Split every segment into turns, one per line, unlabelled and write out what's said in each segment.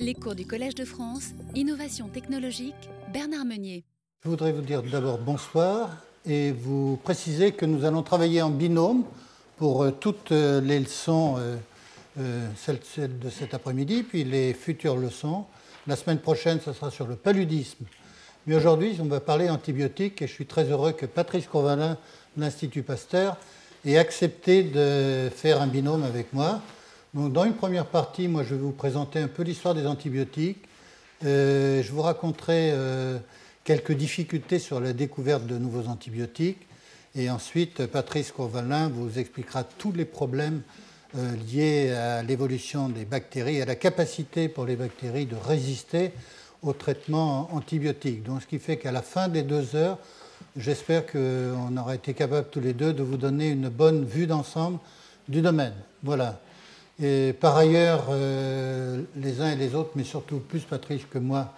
Les cours du Collège de France, Innovation technologique, Bernard Meunier.
Je voudrais vous dire d'abord bonsoir et vous préciser que nous allons travailler en binôme pour euh, toutes euh, les leçons, euh, celles de cet après-midi, puis les futures leçons. La semaine prochaine, ce sera sur le paludisme. Mais aujourd'hui, on va parler antibiotiques et je suis très heureux que Patrice Courvalin, l'Institut Pasteur, ait accepté de faire un binôme avec moi. Dans une première partie, moi, je vais vous présenter un peu l'histoire des antibiotiques. je vous raconterai quelques difficultés sur la découverte de nouveaux antibiotiques. Et ensuite, Patrice Courvalin vous expliquera tous les problèmes euh, liés à l'évolution des bactéries et à la capacité pour les bactéries de résister au traitement antibiotique. Donc, ce qui fait qu'à la fin des deux heures, j'espère qu'on aura été capable tous les deux de vous donner une bonne vue d'ensemble du domaine. Voilà. Et par ailleurs, euh, les uns et les autres, mais surtout plus Patrice que moi,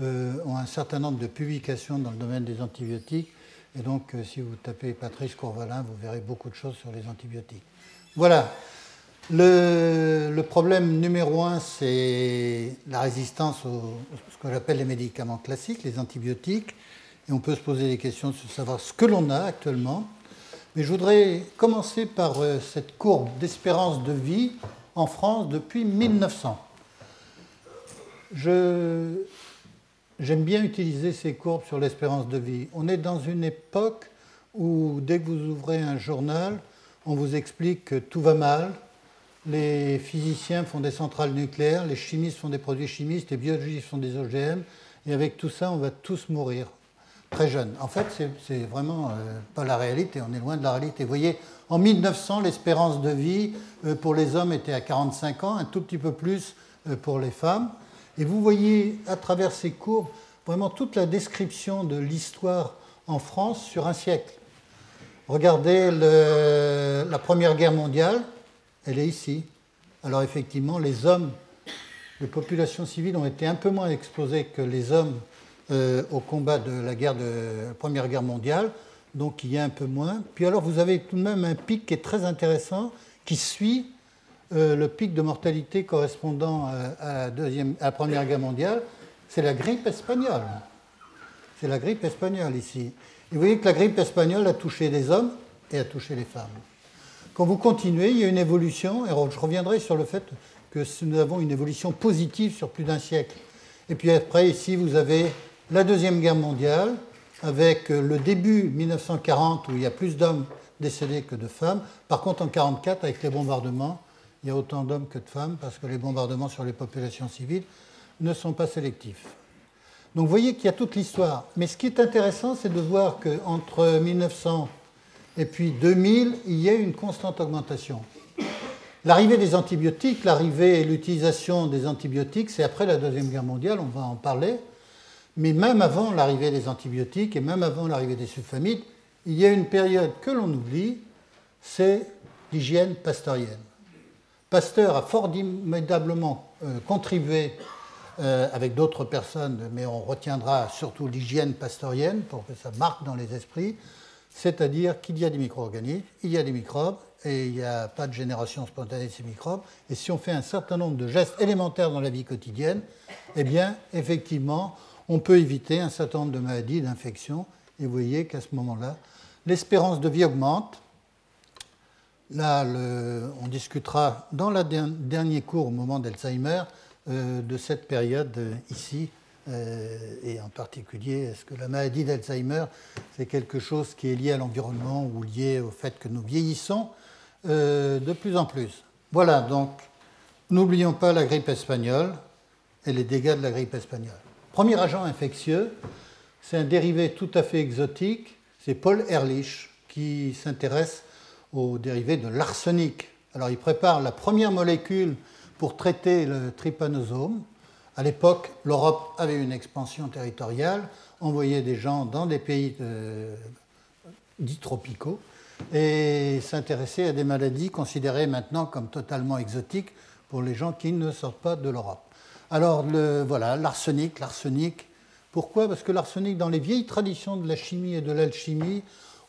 euh, ont un certain nombre de publications dans le domaine des antibiotiques. Et donc, euh, si vous tapez Patrice Courvalin, vous verrez beaucoup de choses sur les antibiotiques. Voilà. Le, problème numéro un, c'est la résistance à ce que j'appelle les médicaments classiques, les antibiotiques. Et on peut se poser des questions sur savoir ce que l'on a actuellement. Mais je voudrais commencer par cette courbe d'espérance de vie en France depuis 1900. Je, J'aime bien utiliser ces courbes sur l'espérance de vie. On est dans une époque où dès que vous ouvrez un journal, on vous explique que tout va mal, les physiciens font des centrales nucléaires, les chimistes font des produits chimistes, les biologistes font des OGM, et avec tout ça, on va tous mourir très jeunes. En fait, c'est vraiment euh, pas la réalité, on est loin de la réalité. Vous voyez, en 1900, l'espérance de vie euh, pour les hommes était à 45 ans, un tout petit peu plus euh, pour les femmes. Et vous voyez à travers ces courbes vraiment toute la description de l'histoire en France sur un siècle. Regardez la Première Guerre mondiale, elle est ici. Alors effectivement, les hommes, les populations civiles ont été un peu moins exposées que les hommes euh, au combat de la, Première Guerre mondiale, donc il y a un peu moins. Puis alors vous avez tout de même un pic qui est très intéressant, qui suit euh, le pic de mortalité correspondant à, la, Première Guerre mondiale, c'est la grippe espagnole. C'est la grippe espagnole ici. Et vous voyez que la grippe espagnole a touché les hommes et a touché les femmes. Quand vous continuez, il y a une évolution, et je reviendrai sur le fait que nous avons une évolution positive sur plus d'un siècle. Et puis après, ici, vous avez la Deuxième Guerre mondiale, avec le début 1940, où il y a plus d'hommes décédés que de femmes. Par contre, en 1944, avec les bombardements, il y a autant d'hommes que de femmes parce que les bombardements sur les populations civiles ne sont pas sélectifs. Donc vous voyez qu'il y a toute l'histoire. Mais ce qui est intéressant, c'est de voir qu'entre 1900 et puis 2000, il y a une constante augmentation. L'arrivée des antibiotiques, l'arrivée et l'utilisation des antibiotiques, c'est après la Deuxième Guerre mondiale, on va en parler. Mais même avant l'arrivée des antibiotiques et même avant l'arrivée des sulfamides, il y a une période que l'on oublie, c'est l'hygiène pasteurienne. Pasteur a formidablement euh, contribué euh, avec d'autres personnes, mais on retiendra surtout l'hygiène pasteurienne pour que ça marque dans les esprits, c'est-à-dire qu'il y a des micro-organismes, il y a des microbes, et il n'y a pas de génération spontanée de ces microbes. Et si on fait un certain nombre de gestes élémentaires dans la vie quotidienne, eh bien, effectivement, on peut éviter un certain nombre de maladies, d'infections. Et vous voyez qu'à ce moment-là, l'espérance de vie augmente, Là, on discutera dans le dernier cours au moment d'Alzheimer euh, de cette période euh, ici, euh, et en particulier, est-ce que la maladie d'Alzheimer, c'est quelque chose qui est lié à l'environnement ou lié au fait que nous vieillissons de plus en plus Voilà, donc n'oublions pas la grippe espagnole et les dégâts de la grippe espagnole. Premier agent infectieux, c'est un dérivé tout à fait exotique, c'est Paul Ehrlich qui s'intéresse aux dérivés de l'arsenic. Alors il prépare la première molécule pour traiter le trypanosome. À l'époque, l'Europe avait une expansion territoriale, envoyait des gens dans des pays dits tropicaux et s'intéressait à des maladies considérées maintenant comme totalement exotiques pour les gens qui ne sortent pas de l'Europe. Alors voilà, l'arsenic, l'arsenic. Pourquoi? Parce que l'arsenic, dans les vieilles traditions de la chimie et de l'alchimie,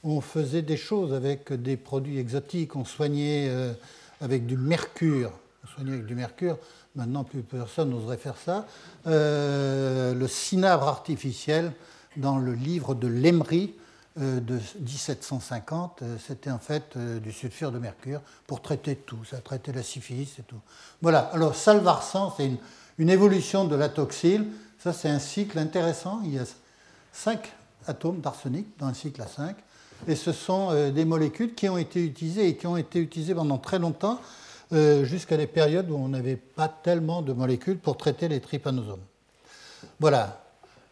on faisait des choses avec des produits exotiques, on soignait euh, avec du mercure, on soignait avec du mercure maintenant plus personne n'oserait faire ça, le cinabre artificiel dans le livre de Lemery de 1750. C'était en fait du sulfure de mercure pour traiter tout. Ça traitait la syphilis et tout. Voilà, alors salvarsan, c'est une, une, évolution de la toxyle. Ça, c'est un cycle intéressant. Il y a cinq atomes d'arsenic dans un cycle à 5. Et ce sont euh, des molécules qui ont été utilisées et qui ont été utilisées pendant très longtemps, euh, jusqu'à des périodes où on n'avait pas tellement de molécules pour traiter les trypanosomes. Voilà.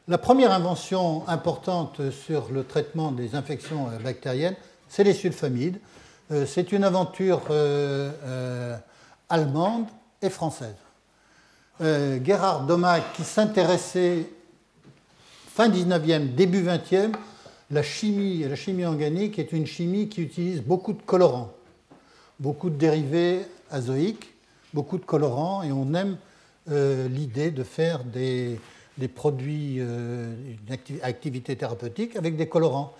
La première invention importante sur le traitement des infections euh, bactériennes, c'est les sulfamides. C'est une aventure allemande et française. Gerhard Domack, qui s'intéressait fin 19e, début 20e, la chimie, la chimie organique est une chimie qui utilise beaucoup de colorants, beaucoup de dérivés azoïques, beaucoup de colorants, et on aime euh, l'idée de faire des, produits, euh, activité thérapeutique avec des colorants.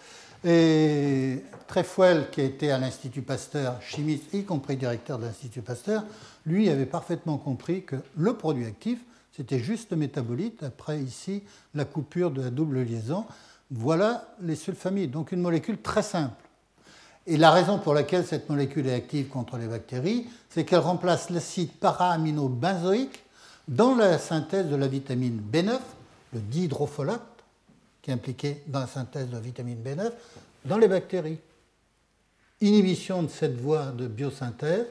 Et Trefuel, qui était à l'Institut Pasteur, chimiste, y compris directeur de l'Institut Pasteur, lui avait parfaitement compris que le produit actif, c'était juste le métabolite. Après, ici, la coupure de la double liaison. Voilà les sulfamides, donc une molécule très simple. Et la raison pour laquelle cette molécule est active contre les bactéries, c'est qu'elle remplace l'acide para-amino-benzoïque dans la synthèse de la vitamine B9, le dihydrofolate, qui est impliqué dans la synthèse de la vitamine B9, dans les bactéries. Inhibition de cette voie de biosynthèse,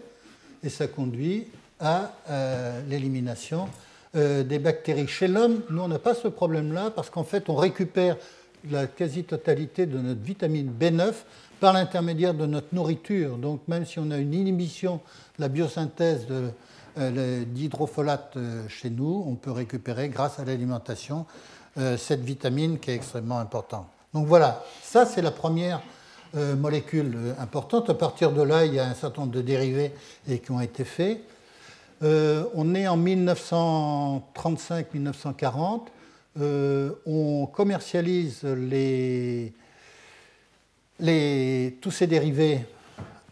et ça conduit à euh, l'élimination euh, des bactéries. Chez l'homme, nous, on n'a pas ce problème-là parce qu'en fait, on récupère la quasi-totalité de notre vitamine B9 par l'intermédiaire de notre nourriture. Donc, même si on a une inhibition de la biosynthèse d'hydrofolate euh, chez nous, on peut récupérer, grâce à l'alimentation, cette vitamine qui est extrêmement importante. Donc voilà, ça c'est la première molécule importante. À partir de là, il y a un certain nombre de dérivés et qui ont été faits. Euh, on est en 1935-1940. Euh, on commercialise tous ces dérivés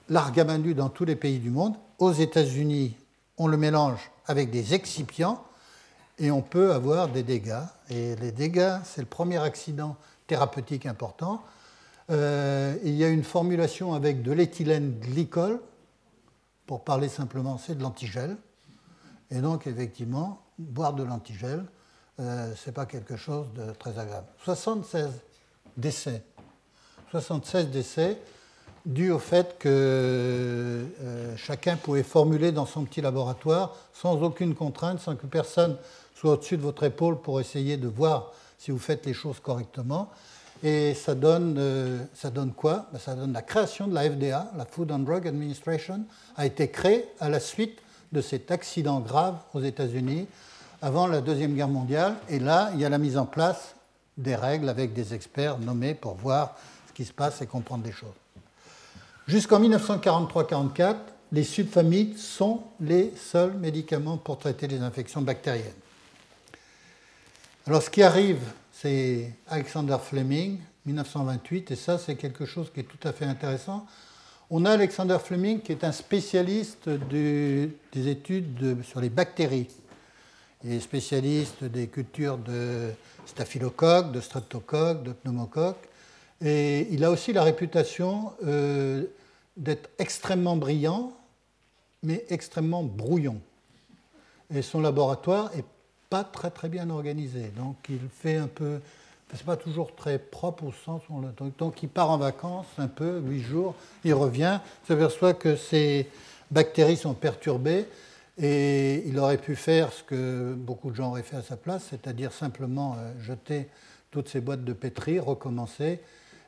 largement dans tous les pays du monde. Aux États-Unis, on le mélange avec des excipients et on peut avoir des dégâts. Et les dégâts, c'est le premier accident thérapeutique important. Euh, il y a une formulation avec de l'éthylène glycol. Pour parler simplement, c'est de l'antigel. Et donc, effectivement, boire de l'antigel, euh, ce n'est pas quelque chose de très agréable. 76 décès. 76 décès dus au fait que euh, chacun pouvait formuler dans son petit laboratoire sans aucune contrainte, sans que personne soit au-dessus de votre épaule pour essayer de voir si vous faites les choses correctement. Et ça donne, euh, ça donne quoi? Ben, Ça donne la création de la FDA, la Food and Drug Administration, a été créée à la suite de cet accident grave aux États-Unis avant la Deuxième Guerre mondiale. Et là, il y a la mise en place des règles avec des experts nommés pour voir ce qui se passe et comprendre les choses. Jusqu'en 1943-44, les subfamides sont les seuls médicaments pour traiter les infections bactériennes. Alors ce qui arrive, c'est Alexander Fleming, 1928, et ça c'est quelque chose qui est tout à fait intéressant. On a Alexander Fleming qui est un spécialiste des études sur les bactéries. Il est spécialiste des cultures de staphylocoques, de streptocoques, de pneumocoques. Et il a aussi la réputation euh, d'être extrêmement brillant, mais extrêmement brouillon. Et son laboratoire n'est pas très très bien organisé. Donc il fait un peu c'est pas toujours très propre au sens où on le... Donc il part en vacances un peu, huit jours, il revient, s'aperçoit que ses bactéries sont perturbées et il aurait pu faire ce que beaucoup de gens auraient fait à sa place, c'est-à-dire simplement euh, jeter toutes ces boîtes de pétri, recommencer.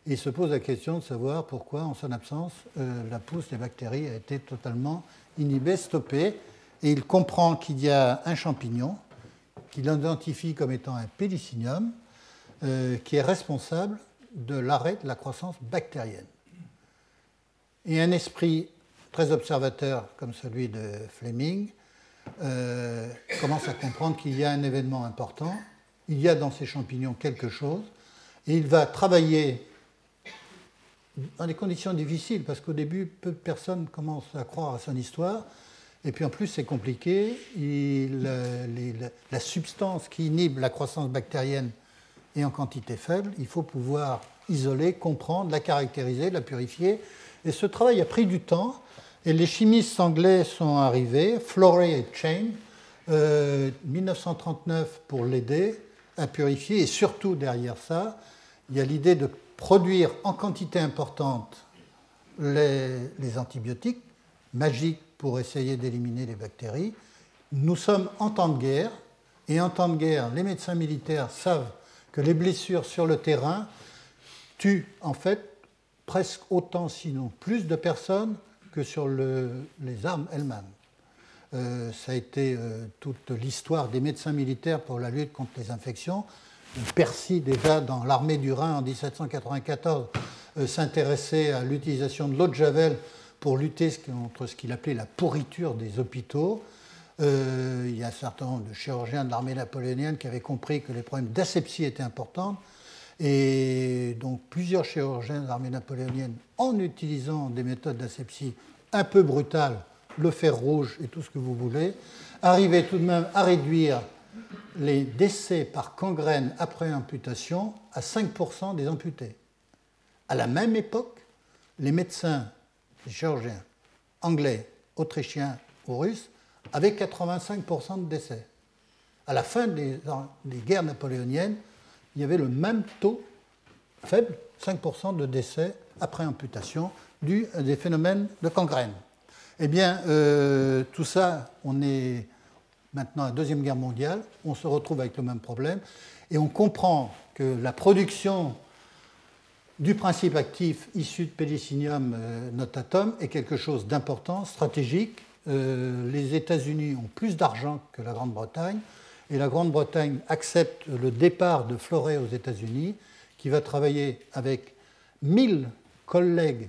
Il se pose la question de savoir pourquoi, en son absence, euh, la pousse des bactéries a été totalement inhibée, stoppée. Et il comprend qu'il y a un champignon qu'il identifie comme étant un pédicinium, euh, qui est responsable de l'arrêt de la croissance bactérienne. Et un esprit très observateur comme celui de Fleming euh, commence à comprendre qu'il y a un événement important, il y a dans ces champignons quelque chose, et il va travailler dans des conditions difficiles, parce qu'au début, peu de personnes commencent à croire à son histoire, Et puis en plus, c'est compliqué. la substance qui inhibe la croissance bactérienne est en quantité faible. Il faut pouvoir isoler, comprendre, la caractériser, la purifier. Et ce travail a pris du temps. Et les chimistes anglais sont arrivés, Florey et Chain, 1939 euh, pour l'aider à purifier. Et surtout derrière ça, il y a l'idée de produire en quantité importante les, les antibiotiques magiques pour essayer d'éliminer les bactéries. Nous sommes en temps de guerre, et en temps de guerre, les médecins militaires savent que les blessures sur le terrain tuent en fait presque autant, sinon plus de personnes que sur les armes elles-mêmes. Euh, ça a été euh, toute l'histoire des médecins militaires pour la lutte contre les infections. Percy, déjà dans l'armée du Rhin en 1794, euh, s'intéressait à l'utilisation de l'eau de Javel pour lutter contre ce qu'il appelait la pourriture des hôpitaux. il y a un certain nombre de chirurgiens de l'armée napoléonienne qui avaient compris que les problèmes d'asepsie étaient importants. Et donc plusieurs chirurgiens de l'armée napoléonienne, en utilisant des méthodes d'asepsie un peu brutales, le fer rouge et tout ce que vous voulez, arrivaient tout de même à réduire les décès par gangrène après amputation à 5% des amputés. À la même époque, les médecins, chirurgiens anglais, autrichiens ou russes avaient 85% de décès. À la fin des guerres napoléoniennes, il y avait le même taux faible, 5% de décès après amputation, dû à des phénomènes de gangrène. Eh bien, euh, tout ça, on est maintenant à la Deuxième Guerre mondiale, on se retrouve avec le même problème, et on comprend que la production du principe actif issu de Pélicinium euh, notatum est quelque chose d'important, stratégique. Euh, les États-Unis ont plus d'argent que la Grande-Bretagne et la Grande-Bretagne accepte le départ de Florey aux États-Unis, qui va travailler avec 1000 collègues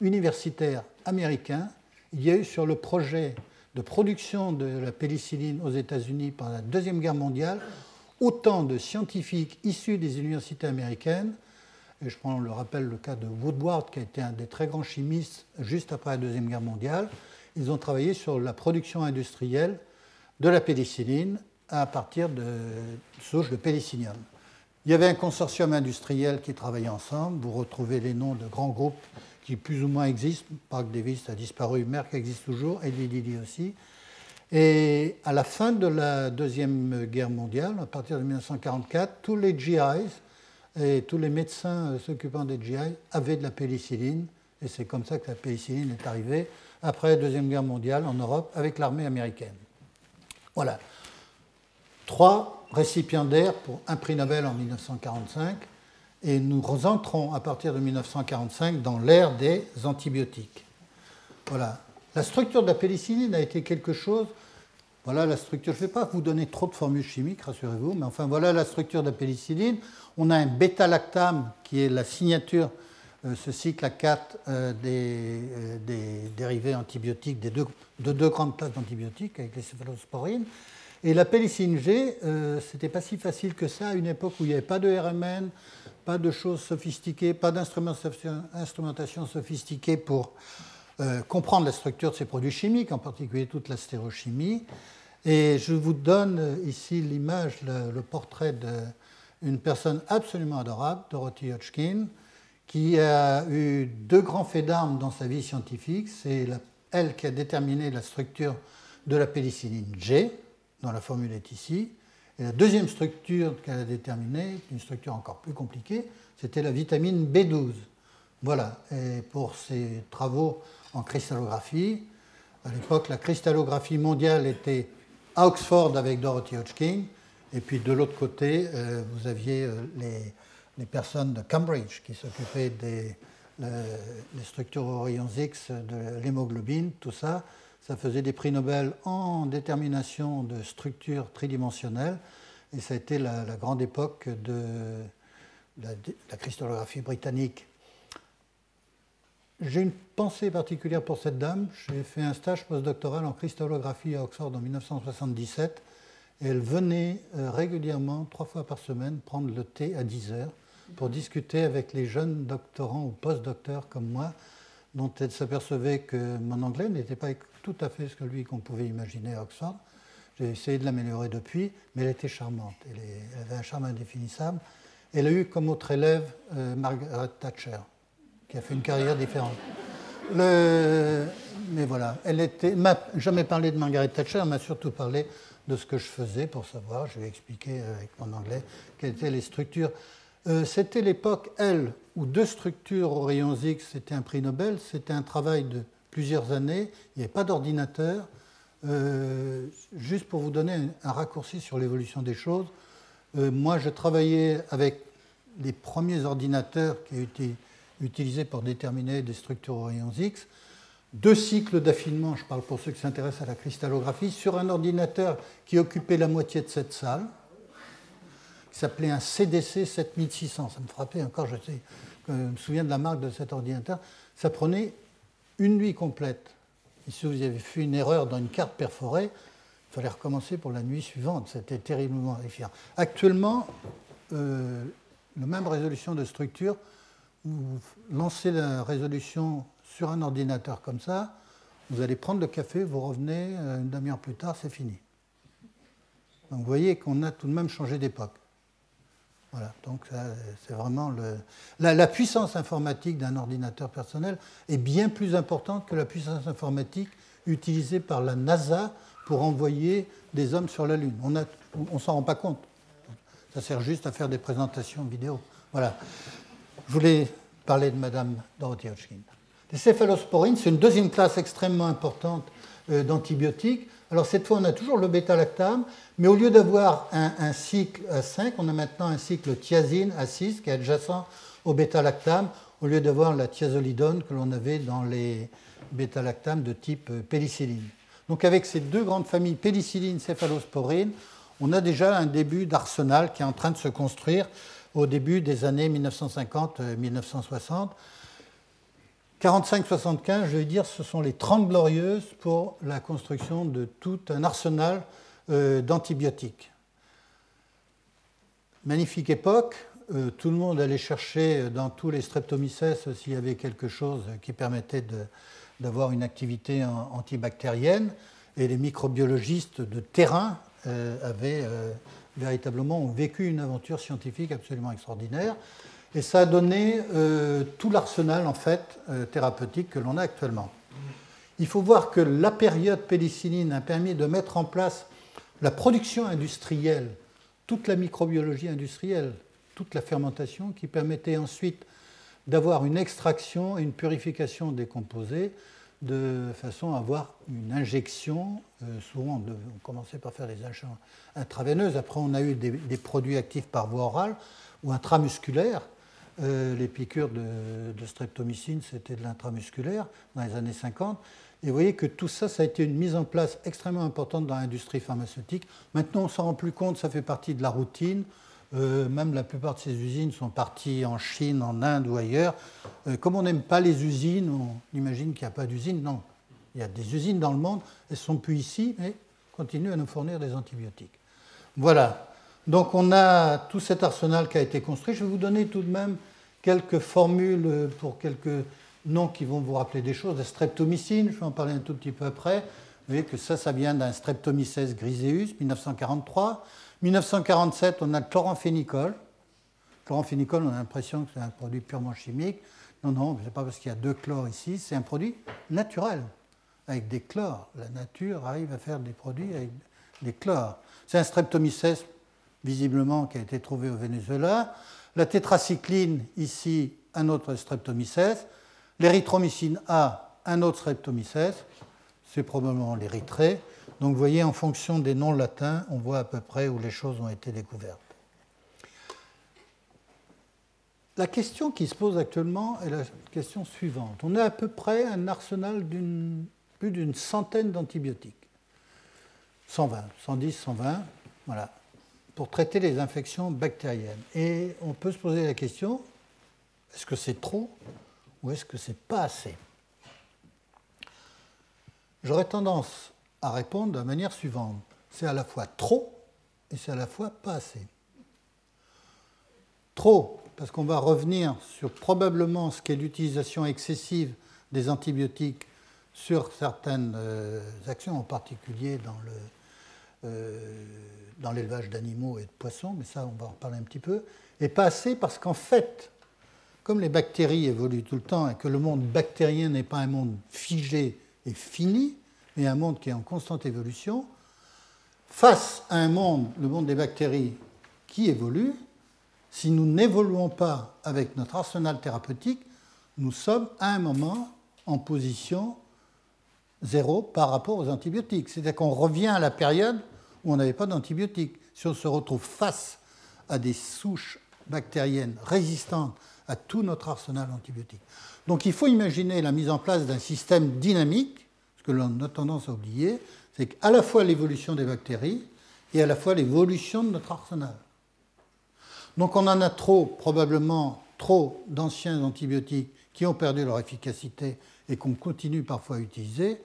universitaires américains. Il y a eu sur le projet de production de la pénicilline aux États-Unis pendant la Deuxième Guerre mondiale autant de scientifiques issus des universités américaines. Et je prends le rappel le cas de Woodward, qui a été un des très grands chimistes juste après la Deuxième Guerre mondiale. Ils ont travaillé sur la production industrielle de la pénicilline à partir de souches de pénicillium. Il y avait un consortium industriel qui travaillait ensemble. Vous retrouvez les noms de grands groupes qui plus ou moins existent. Park Davis a disparu, Merck existe toujours, et Lilly aussi. Et à la fin de la Deuxième Guerre mondiale, à partir de 1944, tous les GIs et tous les médecins s'occupant des GI avaient de la pénicilline. Et c'est comme ça que la pénicilline est arrivée après la Deuxième Guerre mondiale en Europe avec l'armée américaine. Voilà trois récipiendaires pour un prix Nobel en 1945, et nous entrons à partir de 1945 dans l'ère des antibiotiques. Voilà. La structure de la pénicilline a été quelque chose. Voilà la structure. Je ne vais pas vous donner trop de formules chimiques, rassurez-vous, mais enfin voilà la structure de la pénicilline. On a un bêta-lactame qui est la signature, euh, ce cycle à 4 euh, euh, des, dérivés antibiotiques, de deux grandes classes d'antibiotiques avec les céphalosporines. Et la pénicilline G, euh, c'était pas si facile que ça à une époque où il n'y avait pas de RMN, pas de choses sophistiquées, pas d'instrumentation sophistiquée pour euh, comprendre la structure de ces produits chimiques, en particulier toute la stérochimie. Et je vous donne ici l'image, le, portrait d'une personne absolument adorable, Dorothy Hodgkin, qui a eu deux grands faits d'armes dans sa vie scientifique. C'est elle qui a déterminé la structure de la pénicilline G, dont la formule est ici. Et la deuxième structure qu'elle a déterminée, une structure encore plus compliquée, c'était la vitamine B12. Voilà, et pour ses travaux en cristallographie, à l'époque, la cristallographie mondiale était à Oxford avec Dorothy Hodgkin, et puis de l'autre côté, euh, vous aviez euh, les, personnes de Cambridge qui s'occupaient des structures aux rayons X, de l'hémoglobine, tout ça ça faisait des prix Nobel en détermination de structures tridimensionnelles. Et ça a été la, grande époque de la, cristallographie britannique. J'ai une pensée particulière pour cette dame. J'ai fait un stage postdoctoral en cristallographie à Oxford en 1977. Et elle venait euh, régulièrement, trois fois par semaine, prendre le thé à 10 heures pour discuter avec les jeunes doctorants ou postdocteurs comme moi, dont elle s'apercevait que mon anglais n'était pas tout à fait celui qu'on pouvait imaginer à Oxford. J'ai essayé de l'améliorer depuis, mais elle était charmante. Elle, avait un charme indéfinissable. Elle a eu comme autre élève euh, Margaret Thatcher, qui a fait une carrière différente. Mais voilà, elle était. m'a jamais parlé de Margaret Thatcher, elle m'a surtout parlé de ce que je faisais pour savoir. Je lui ai expliqué avec mon anglais quelles étaient les structures. Euh, c'était l'époque, elle, où deux structures aux rayons X, c'était un prix Nobel. C'était un travail de plusieurs années. Il n'y avait pas d'ordinateur. Euh, juste pour vous donner un, raccourci sur l'évolution des choses, euh, moi je travaillais avec les premiers ordinateurs qui ont été utilisés pour déterminer des structures aux rayons X. Deux cycles d'affinement, je parle pour ceux qui s'intéressent à la cristallographie, sur un ordinateur qui occupait la moitié de cette salle, qui s'appelait un CDC 7600. Ça me frappait encore, je, me souviens de la marque de cet ordinateur. Ça prenait une nuit complète si vous avez fait une erreur dans une carte perforée, il fallait recommencer pour la nuit suivante. C'était terriblement efficace. Actuellement, euh, la même résolution de structure, vous lancez la résolution sur un ordinateur comme ça, vous allez prendre le café, vous revenez euh, une demi-heure plus tard, c'est fini. Donc vous voyez qu'on a tout de même changé d'époque. Voilà, donc c'est vraiment le... La, puissance informatique d'un ordinateur personnel est bien plus importante que la puissance informatique utilisée par la NASA pour envoyer des hommes sur la Lune. On ne s'en rend pas compte. Ça sert juste à faire des présentations vidéo. Voilà. Je voulais parler de Madame Dorothy Hodgkin. Les céphalosporines, c'est une deuxième classe extrêmement importante euh, d'antibiotiques. Alors cette fois, on a toujours le bêta-lactame, mais au lieu d'avoir un, cycle à 5, on a maintenant un cycle thiazine à 6 qui est adjacent au bêta-lactame, au lieu d'avoir la thiazolidone que l'on avait dans les bêta-lactames de type euh, pénicilline. Donc avec ces deux grandes familles, pénicilline, céphalosporine, on a déjà un début d'arsenal qui est en train de se construire au début des années 1950-1960. 45-75, je veux dire, ce sont les 30 glorieuses pour la construction de tout un arsenal euh, d'antibiotiques. Magnifique époque, euh, tout le monde allait chercher dans tous les streptomycès s'il y avait quelque chose qui permettait d'avoir une activité antibactérienne, et les microbiologistes de terrain euh, avaient véritablement vécu une aventure scientifique absolument extraordinaire. Et ça a donné euh, tout l'arsenal en fait euh, thérapeutique que l'on a actuellement. Il faut voir que la période pénicilline a permis de mettre en place la production industrielle, toute la microbiologie industrielle, toute la fermentation qui permettait ensuite d'avoir une extraction et une purification des composés de façon à avoir une injection. Euh, souvent, on, commençait par faire des injections intraveineuses. Après, on a eu des, produits actifs par voie orale ou intramusculaires euh, les piqûres de, streptomycine, c'était de l'intramusculaire dans les années 50. Et vous voyez que tout ça, ça a été une mise en place extrêmement importante dans l'industrie pharmaceutique. Maintenant, on ne s'en rend plus compte, ça fait partie de la routine. Euh, même la plupart de ces usines sont parties en Chine, en Inde ou ailleurs. Euh, comme on n'aime pas les usines, on imagine qu'il n'y a pas d'usines. Non, il y a des usines dans le monde, elles sont plus ici, mais continuent à nous fournir des antibiotiques. Voilà. Donc on a tout cet arsenal qui a été construit. Je vais vous donner tout de même quelques formules pour quelques noms qui vont vous rappeler des choses. La streptomycine, je vais en parler un tout petit peu après. Vous voyez que ça, ça vient d'un Streptomyces griseus, 1943. 1947, on a le chloramphénicol. Chloramphénicol, on a l'impression que c'est un produit purement chimique. Non, non, ce n'est pas parce qu'il y a deux chlores ici, c'est un produit naturel, avec des chlores. La nature arrive à faire des produits avec des chlores. C'est un Streptomyces visiblement, qui a été trouvé au Venezuela. La tétracycline, ici, un autre streptomycès. L'érythromycine A, un autre streptomycès. C'est probablement l'érythrée. Donc vous voyez, en fonction des noms latins, on voit à peu près où les choses ont été découvertes. La question qui se pose actuellement est la question suivante. On a à peu près un arsenal d'une plus d'une centaine d'antibiotiques. 120, 110, 120, voilà pour traiter les infections bactériennes. Et on peut se poser la question, est-ce que c'est trop ou est-ce que c'est pas assez? J'aurais tendance à répondre de la manière suivante. C'est à la fois trop et c'est à la fois pas assez. Trop, parce qu'on va revenir sur probablement ce qu'est l'utilisation excessive des antibiotiques sur certaines euh, actions, en particulier dans le, dans l'élevage d'animaux et de poissons, mais ça, on va en reparler un petit peu, et pas assez parce qu'en fait, comme les bactéries évoluent tout le temps et que le monde bactérien n'est pas un monde figé et fini, mais un monde qui est en constante évolution, face à un monde, le monde des bactéries, qui évolue, si nous n'évoluons pas avec notre arsenal thérapeutique, nous sommes à un moment en position zéro par rapport aux antibiotiques. C'est-à-dire qu'on revient à la période où on n'avait pas d'antibiotiques. Si on se retrouve face à des souches bactériennes résistantes à tout notre arsenal antibiotique. Donc il faut imaginer la mise en place d'un système dynamique, que l'on a tendance à oublier, c'est qu'à la fois l'évolution des bactéries et à la fois l'évolution de notre arsenal. Donc on en a trop, probablement trop d'anciens antibiotiques qui ont perdu leur efficacité et qu'on continue parfois à utiliser,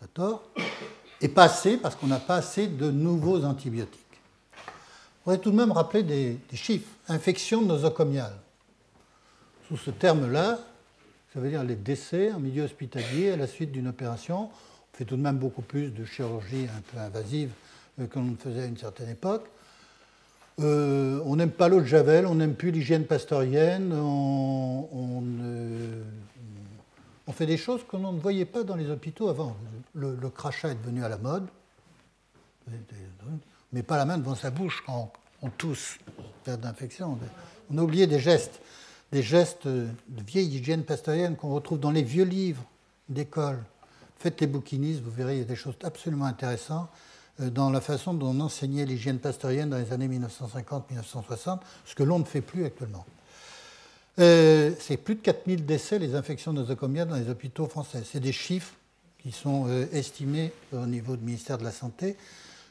d'accord et pas assez parce qu'on n'a pas assez de nouveaux antibiotiques. On pourrait tout de même rappeler des, chiffres. Infection nosocomiale. Sous ce terme-là, ça veut dire les décès en milieu hospitalier à la suite d'une opération. On fait tout de même beaucoup plus de chirurgie un peu invasive euh, que l'on faisait à une certaine époque. Euh, on n'aime pas l'eau de Javel, on n'aime plus l'hygiène pastorienne, on, on fait des choses que l'on ne voyait pas dans les hôpitaux avant. Le, crachat est devenu à la mode, mais pas la main devant sa bouche quand on, tousse, faire d'infection. On a oublié des gestes, des gestes de vieille hygiène pastorienne qu'on retrouve dans les vieux livres d'école. Faites les bouquinistes, vous verrez, il y a des choses absolument intéressantes euh, dans la façon dont on enseignait l'hygiène pastorienne dans les années 1950-1960, ce que l'on ne fait plus actuellement. Euh, c'est plus de 4000 décès, les infections nosocomiales dans les hôpitaux français. C'est des chiffres qui sont euh, estimés au niveau du ministère de la Santé.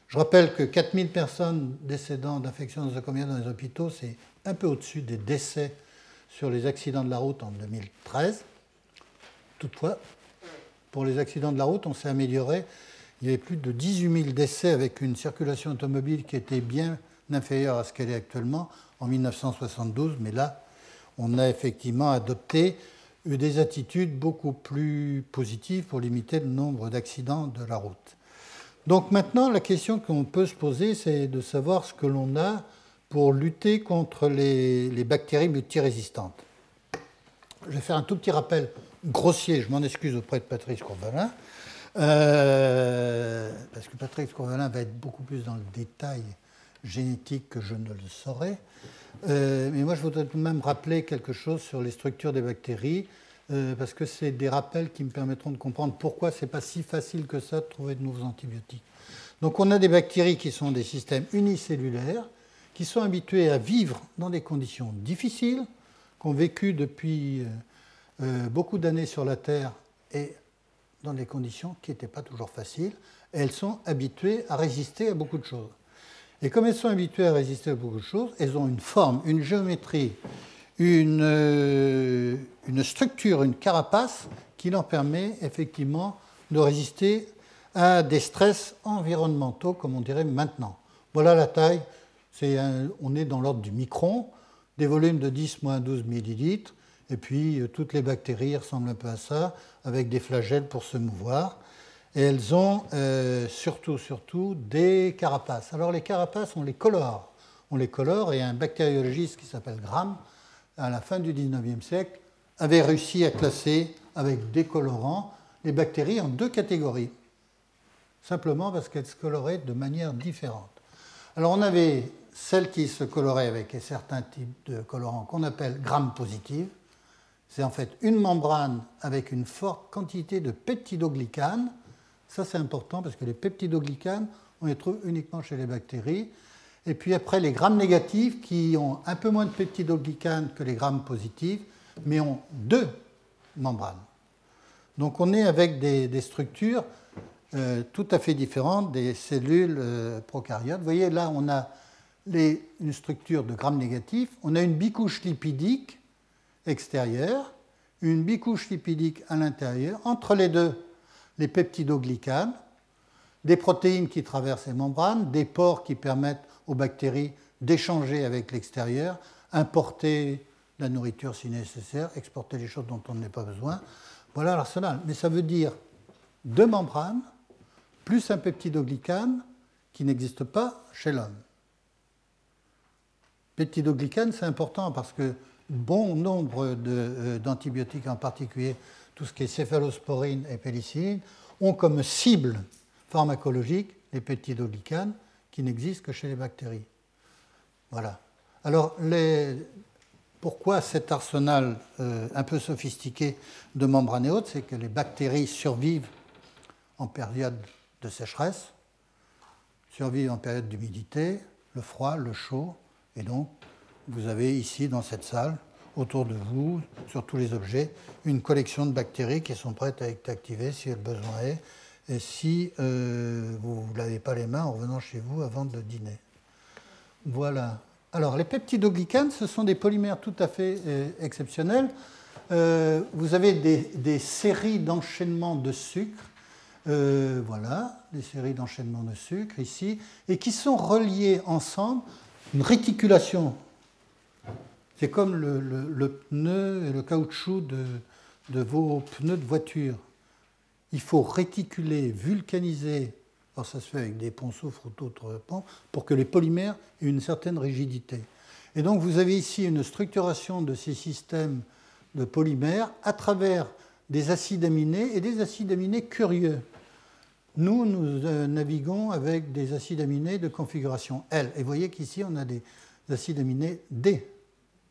Je rappelle que 4000 personnes décédant d'infections nosocomiales dans les hôpitaux, c'est un peu au-dessus des décès sur les accidents de la route en 2013. Toutefois, pour les accidents de la route, on s'est amélioré. Il y avait plus de 18 000 décès avec une circulation automobile qui était bien inférieure à ce qu'elle est actuellement en 1972, mais là, on a effectivement adopté des attitudes beaucoup plus positives pour limiter le nombre d'accidents de la route. Donc maintenant, la question qu'on peut se poser, c'est de savoir ce que l'on a pour lutter contre les, bactéries multirésistantes. Je vais faire un tout petit rappel grossier, je m'en excuse auprès de Patrice Courvalin, euh, parce que Patrice Courvalin va être beaucoup plus dans le détail génétique que je ne le saurais. Euh, mais moi, je voudrais tout de même rappeler quelque chose sur les structures des bactéries, euh, parce que c'est des rappels qui me permettront de comprendre pourquoi ce n'est pas si facile que ça de trouver de nouveaux antibiotiques. Donc, on a des bactéries qui sont des systèmes unicellulaires, qui sont habitués à vivre dans des conditions difficiles, qui ont vécu depuis euh, beaucoup d'années sur la Terre et dans des conditions qui n'étaient pas toujours faciles. Et elles sont habituées à résister à beaucoup de choses. Et comme elles sont habituées à résister à beaucoup de choses, elles ont une forme, une géométrie, une, euh, une structure, une carapace qui leur permet effectivement de résister à des stress environnementaux, comme on dirait maintenant. Voilà la taille, on est dans l'ordre du micron, des volumes de 10-12 millilitres, et puis euh, toutes les bactéries ressemblent un peu à ça, avec des flagelles pour se mouvoir. Et elles ont euh, surtout, surtout des carapaces. Alors les carapaces, on les colore. On les colore et un bactériologiste qui s'appelle Gram, à la fin du 19e siècle, avait réussi à classer avec des colorants les bactéries en deux catégories, simplement parce qu'elles se coloraient de manière différente. Alors on avait celles qui se coloraient avec certains types de colorants qu'on appelle gram positives. C'est en fait une membrane avec une forte quantité de peptidoglycanes ça, c'est important parce que les peptidoglycanes, on les trouve uniquement chez les bactéries. Et puis après, les grammes négatifs qui ont un peu moins de peptidoglycanes que les grammes positifs, mais ont deux membranes. Donc on est avec des, structures euh, tout à fait différentes des cellules euh, prokaryotes. Vous voyez, là, on a une structure de grammes négatifs. On a une bicouche lipidique extérieure, une bicouche lipidique à l'intérieur. Entre les deux, les peptidoglycanes, des protéines qui traversent les membranes, des pores qui permettent aux bactéries d'échanger avec l'extérieur, importer la nourriture si nécessaire, exporter les choses dont on n'a pas besoin. Voilà l'arsenal. Mais ça veut dire deux membranes, plus un peptidoglycane qui n'existe pas chez l'homme. Peptidoglycane, c'est important parce que bon nombre euh, d'antibiotiques, en particulier tout ce qui est céphalosporine et pénicilline, ont comme cible pharmacologique les peptidoglycanes qui n'existent que chez les bactéries. Voilà. Alors, pourquoi cet arsenal euh, un peu sophistiqué de membranes hautes C'est que les bactéries survivent en période de sécheresse, survivent en période d'humidité, le froid, le chaud, et donc vous avez ici dans cette salle, autour de vous, sur tous les objets, une collection de bactéries qui sont prêtes à être activées si le besoin est, et si euh, vous ne lavez pas les mains en revenant chez vous avant de dîner. Voilà. Alors, les peptidoglycanes, ce sont des polymères tout à fait euh, exceptionnels. Euh, vous avez des, séries d'enchaînements de sucre, voilà, des séries d'enchaînements de sucre ici, et qui sont reliés ensemble, une réticulation c'est comme le, pneu et le caoutchouc de, vos pneus de voiture. Il faut réticuler, vulcaniser, alors ça se fait avec des ponts ou d'autres ponts, pour que les polymères aient une certaine rigidité. Et donc vous avez ici une structuration de ces systèmes de polymères à travers des acides aminés et des acides aminés curieux. Nous, nous euh, naviguons avec des acides aminés de configuration L. Et vous voyez qu'ici, on a des acides aminés D.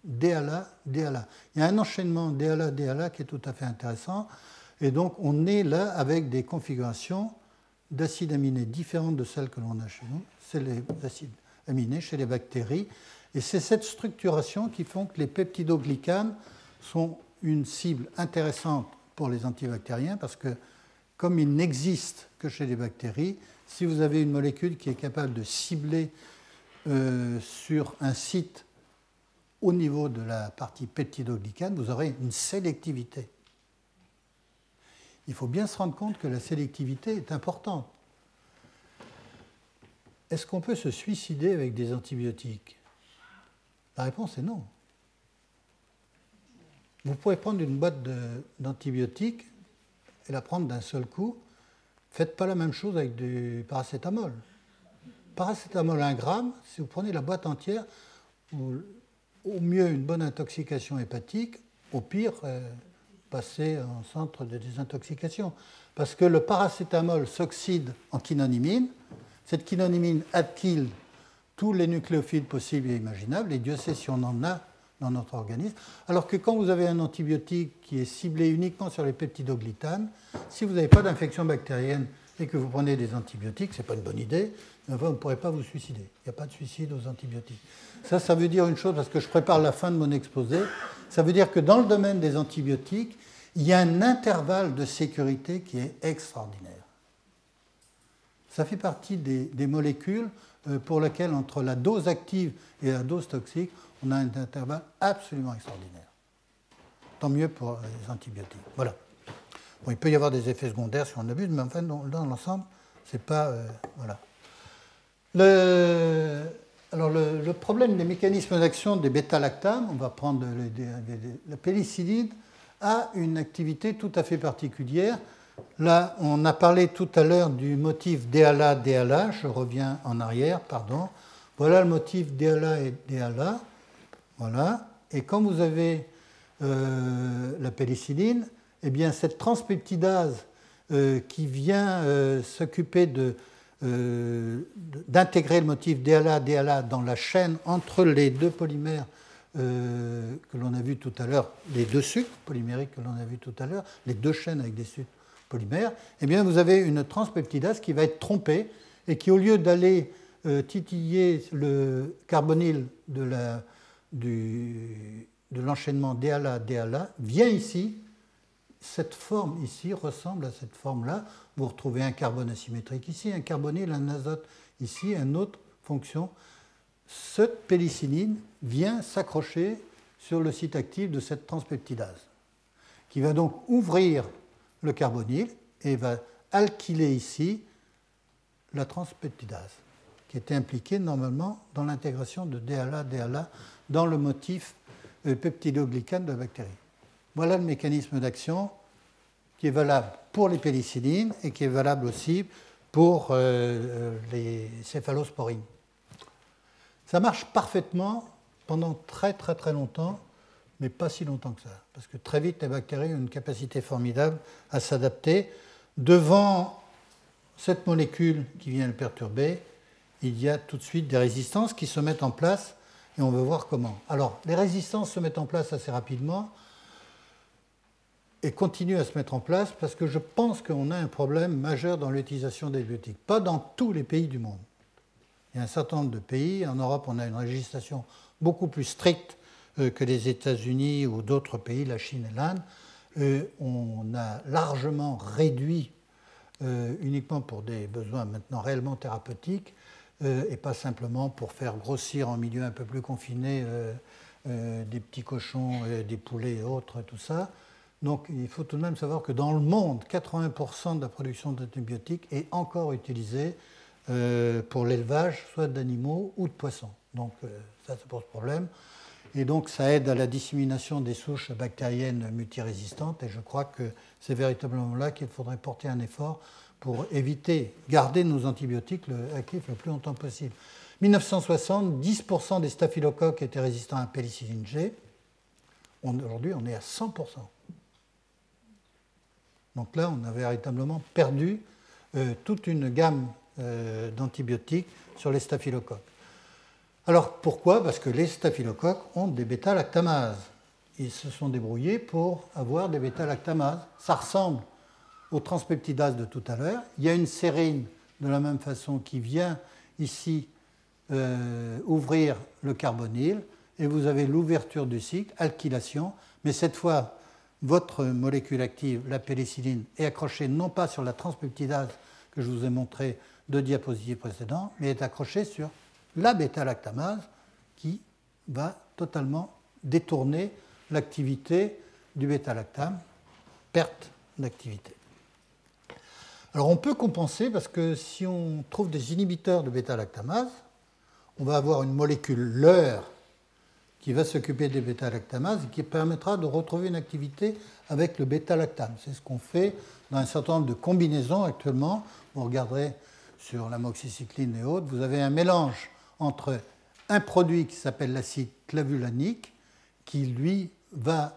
DALA, DALA. Il y a un enchaînement DALA, DALA qui est tout à fait intéressant. Et donc, on est là avec des configurations d'acides aminés différentes de celles que l'on a chez nous. C'est les acides aminés chez les bactéries. Et c'est cette structuration qui font que les peptidoglycanes sont une cible intéressante pour les antibactériens parce que, comme ils n'existent que chez les bactéries, si vous avez une molécule qui est capable de cibler euh, sur un site au niveau de la partie peptidoglycane, vous aurez une sélectivité. Il faut bien se rendre compte que la sélectivité est importante. Est-ce qu'on peut se suicider avec des antibiotiques? La réponse est non. Vous pouvez prendre une boîte d'antibiotiques et la prendre d'un seul coup. Faites pas la même chose avec du paracétamol. Paracétamol 1 gramme, si vous prenez la boîte entière, au mieux une bonne intoxication hépatique, au pire, euh, passer en centre de désintoxication. Parce que le paracétamol s'oxyde en quinonimine. Cette quinonimine adquille tous les nucléophiles possibles et imaginables, et Dieu sait si on en a dans notre organisme. Alors que quand vous avez un antibiotique qui est ciblé uniquement sur les peptidoglycanes, si vous n'avez pas d'infection bactérienne et que vous prenez des antibiotiques, ce n'est pas une bonne idée, vous ne pourrez pas vous suicider. Il n'y a pas de suicide aux antibiotiques. Ça, ça veut dire une chose, parce que je prépare la fin de mon exposé, ça veut dire que dans le domaine des antibiotiques, il y a un intervalle de sécurité qui est extraordinaire. Ça fait partie des, molécules pour lesquelles, entre la dose active et la dose toxique, on a un intervalle absolument extraordinaire. Tant mieux pour les antibiotiques. Voilà. Bon, il peut y avoir des effets secondaires si on abuse, mais enfin, dans, l'ensemble, c'est pas. Euh, voilà. Le, alors le, problème des mécanismes d'action des bêta-lactames, on va prendre la pénicilline, a une activité tout à fait particulière. Là, on a parlé tout à l'heure du motif DALA, DALA, je reviens en arrière, pardon. Voilà le motif DALA et DALA. Voilà. Et quand vous avez euh, la pénicilline, eh bien cette transpeptidase euh, qui vient euh, s'occuper d'intégrer le motif DLA-DLA dans la chaîne entre les deux polymères que l'on a vu tout à l'heure, les deux sucres polymériques que l'on a vu tout à l'heure, les deux chaînes avec des sucres polymères, eh bien vous avez une transpeptidase qui va être trompée et qui, au lieu d'aller euh, titiller le carbonyle de l'enchaînement DLA-DLA, vient ici cette forme ici ressemble à cette forme-là. Vous retrouvez un carbone asymétrique ici, un carbonyle, un azote ici, une autre fonction. Cette pénicilline vient s'accrocher sur le site actif de cette transpeptidase, qui va donc ouvrir le carbonyle et va alkyler ici la transpeptidase, qui était impliquée normalement dans l'intégration de DALA-DALA dans le motif euh, peptidoglycane de la bactérie. Voilà le mécanisme d'action qui est valable pour les pénicillines et qui est valable aussi pour euh, les céphalosporines. Ça marche parfaitement pendant très très très longtemps, mais pas si longtemps que ça, parce que très vite les bactéries ont une capacité formidable à s'adapter. Devant cette molécule qui vient le perturber, il y a tout de suite des résistances qui se mettent en place et on veut voir comment. Alors, les résistances se mettent en place assez rapidement et continuent à se mettre en place parce que je pense qu'on a un problème majeur dans l'utilisation des biotiques. Pas dans tous les pays du monde. Il y a un certain nombre de pays. En Europe, on a une législation beaucoup plus stricte que les États-Unis ou d'autres pays, la Chine et l'Inde. Euh, on a largement réduit, euh, uniquement pour des besoins maintenant réellement thérapeutiques, et pas simplement pour faire grossir en milieu un peu plus confiné des petits cochons, des poulets et autres, tout ça. Donc il faut tout de même savoir que dans le monde, 80% de la production d'antibiotiques est encore utilisée pour l'élevage, soit d'animaux ou de poissons. Donc ça, ça pose problème. Et donc, ça aide à la dissémination des souches bactériennes multirésistantes. Et je crois que c'est véritablement là qu'il faudrait porter un effort pour éviter, garder nos antibiotiques actifs le plus longtemps possible. 1960, 10% des staphylocoques étaient résistants à pénicilline G. Aujourd'hui, on est à 100%. Donc là, on a véritablement perdu euh, toute une gamme euh, d'antibiotiques sur les staphylocoques. Alors pourquoi? Parce que les staphylocoques ont des bêta-lactamases. Ils se sont débrouillés pour avoir des bêta-lactamases. Ça ressemble aux transpeptidases de tout à l'heure. Il y a une sérine de la même façon qui vient ici euh, ouvrir le carbonyle et vous avez l'ouverture du cycle, alkylation, mais cette fois, votre molécule active, la pénicilline, est accrochée non pas sur la transpeptidase que je vous ai montré deux diapositives précédentes, mais est accrochée sur la bêta-lactamase qui va totalement détourner l'activité du bêta-lactame, perte d'activité. Alors on peut compenser parce que si on trouve des inhibiteurs de bêta-lactamase, on va avoir une molécule leurre qui va s'occuper des bêta-lactamases et qui permettra de retrouver une activité avec le bêta-lactame. C'est ce qu'on fait dans un certain nombre de combinaisons actuellement. Vous regarderez sur l'amoxicilline et autres, vous avez un mélange entre un produit qui s'appelle l'acide clavulanique, qui lui va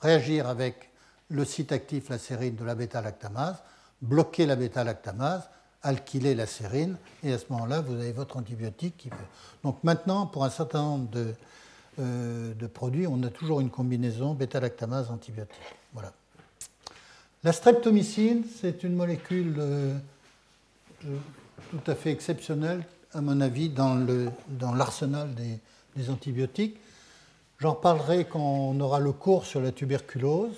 réagir avec le site actif, la sérine de la bêta-lactamase, bloquer la bêta-lactamase, alkyler la sérine, et à ce moment-là, vous avez votre antibiotique qui peut. Donc maintenant, pour un certain nombre de, euh, de produits, on a toujours une combinaison bêta-lactamase-antibiotique. Voilà. La streptomycine, c'est une molécule euh, euh, tout à fait exceptionnelle à mon avis, dans l'arsenal des, antibiotiques. J'en parlerai quand on aura le cours sur la tuberculose.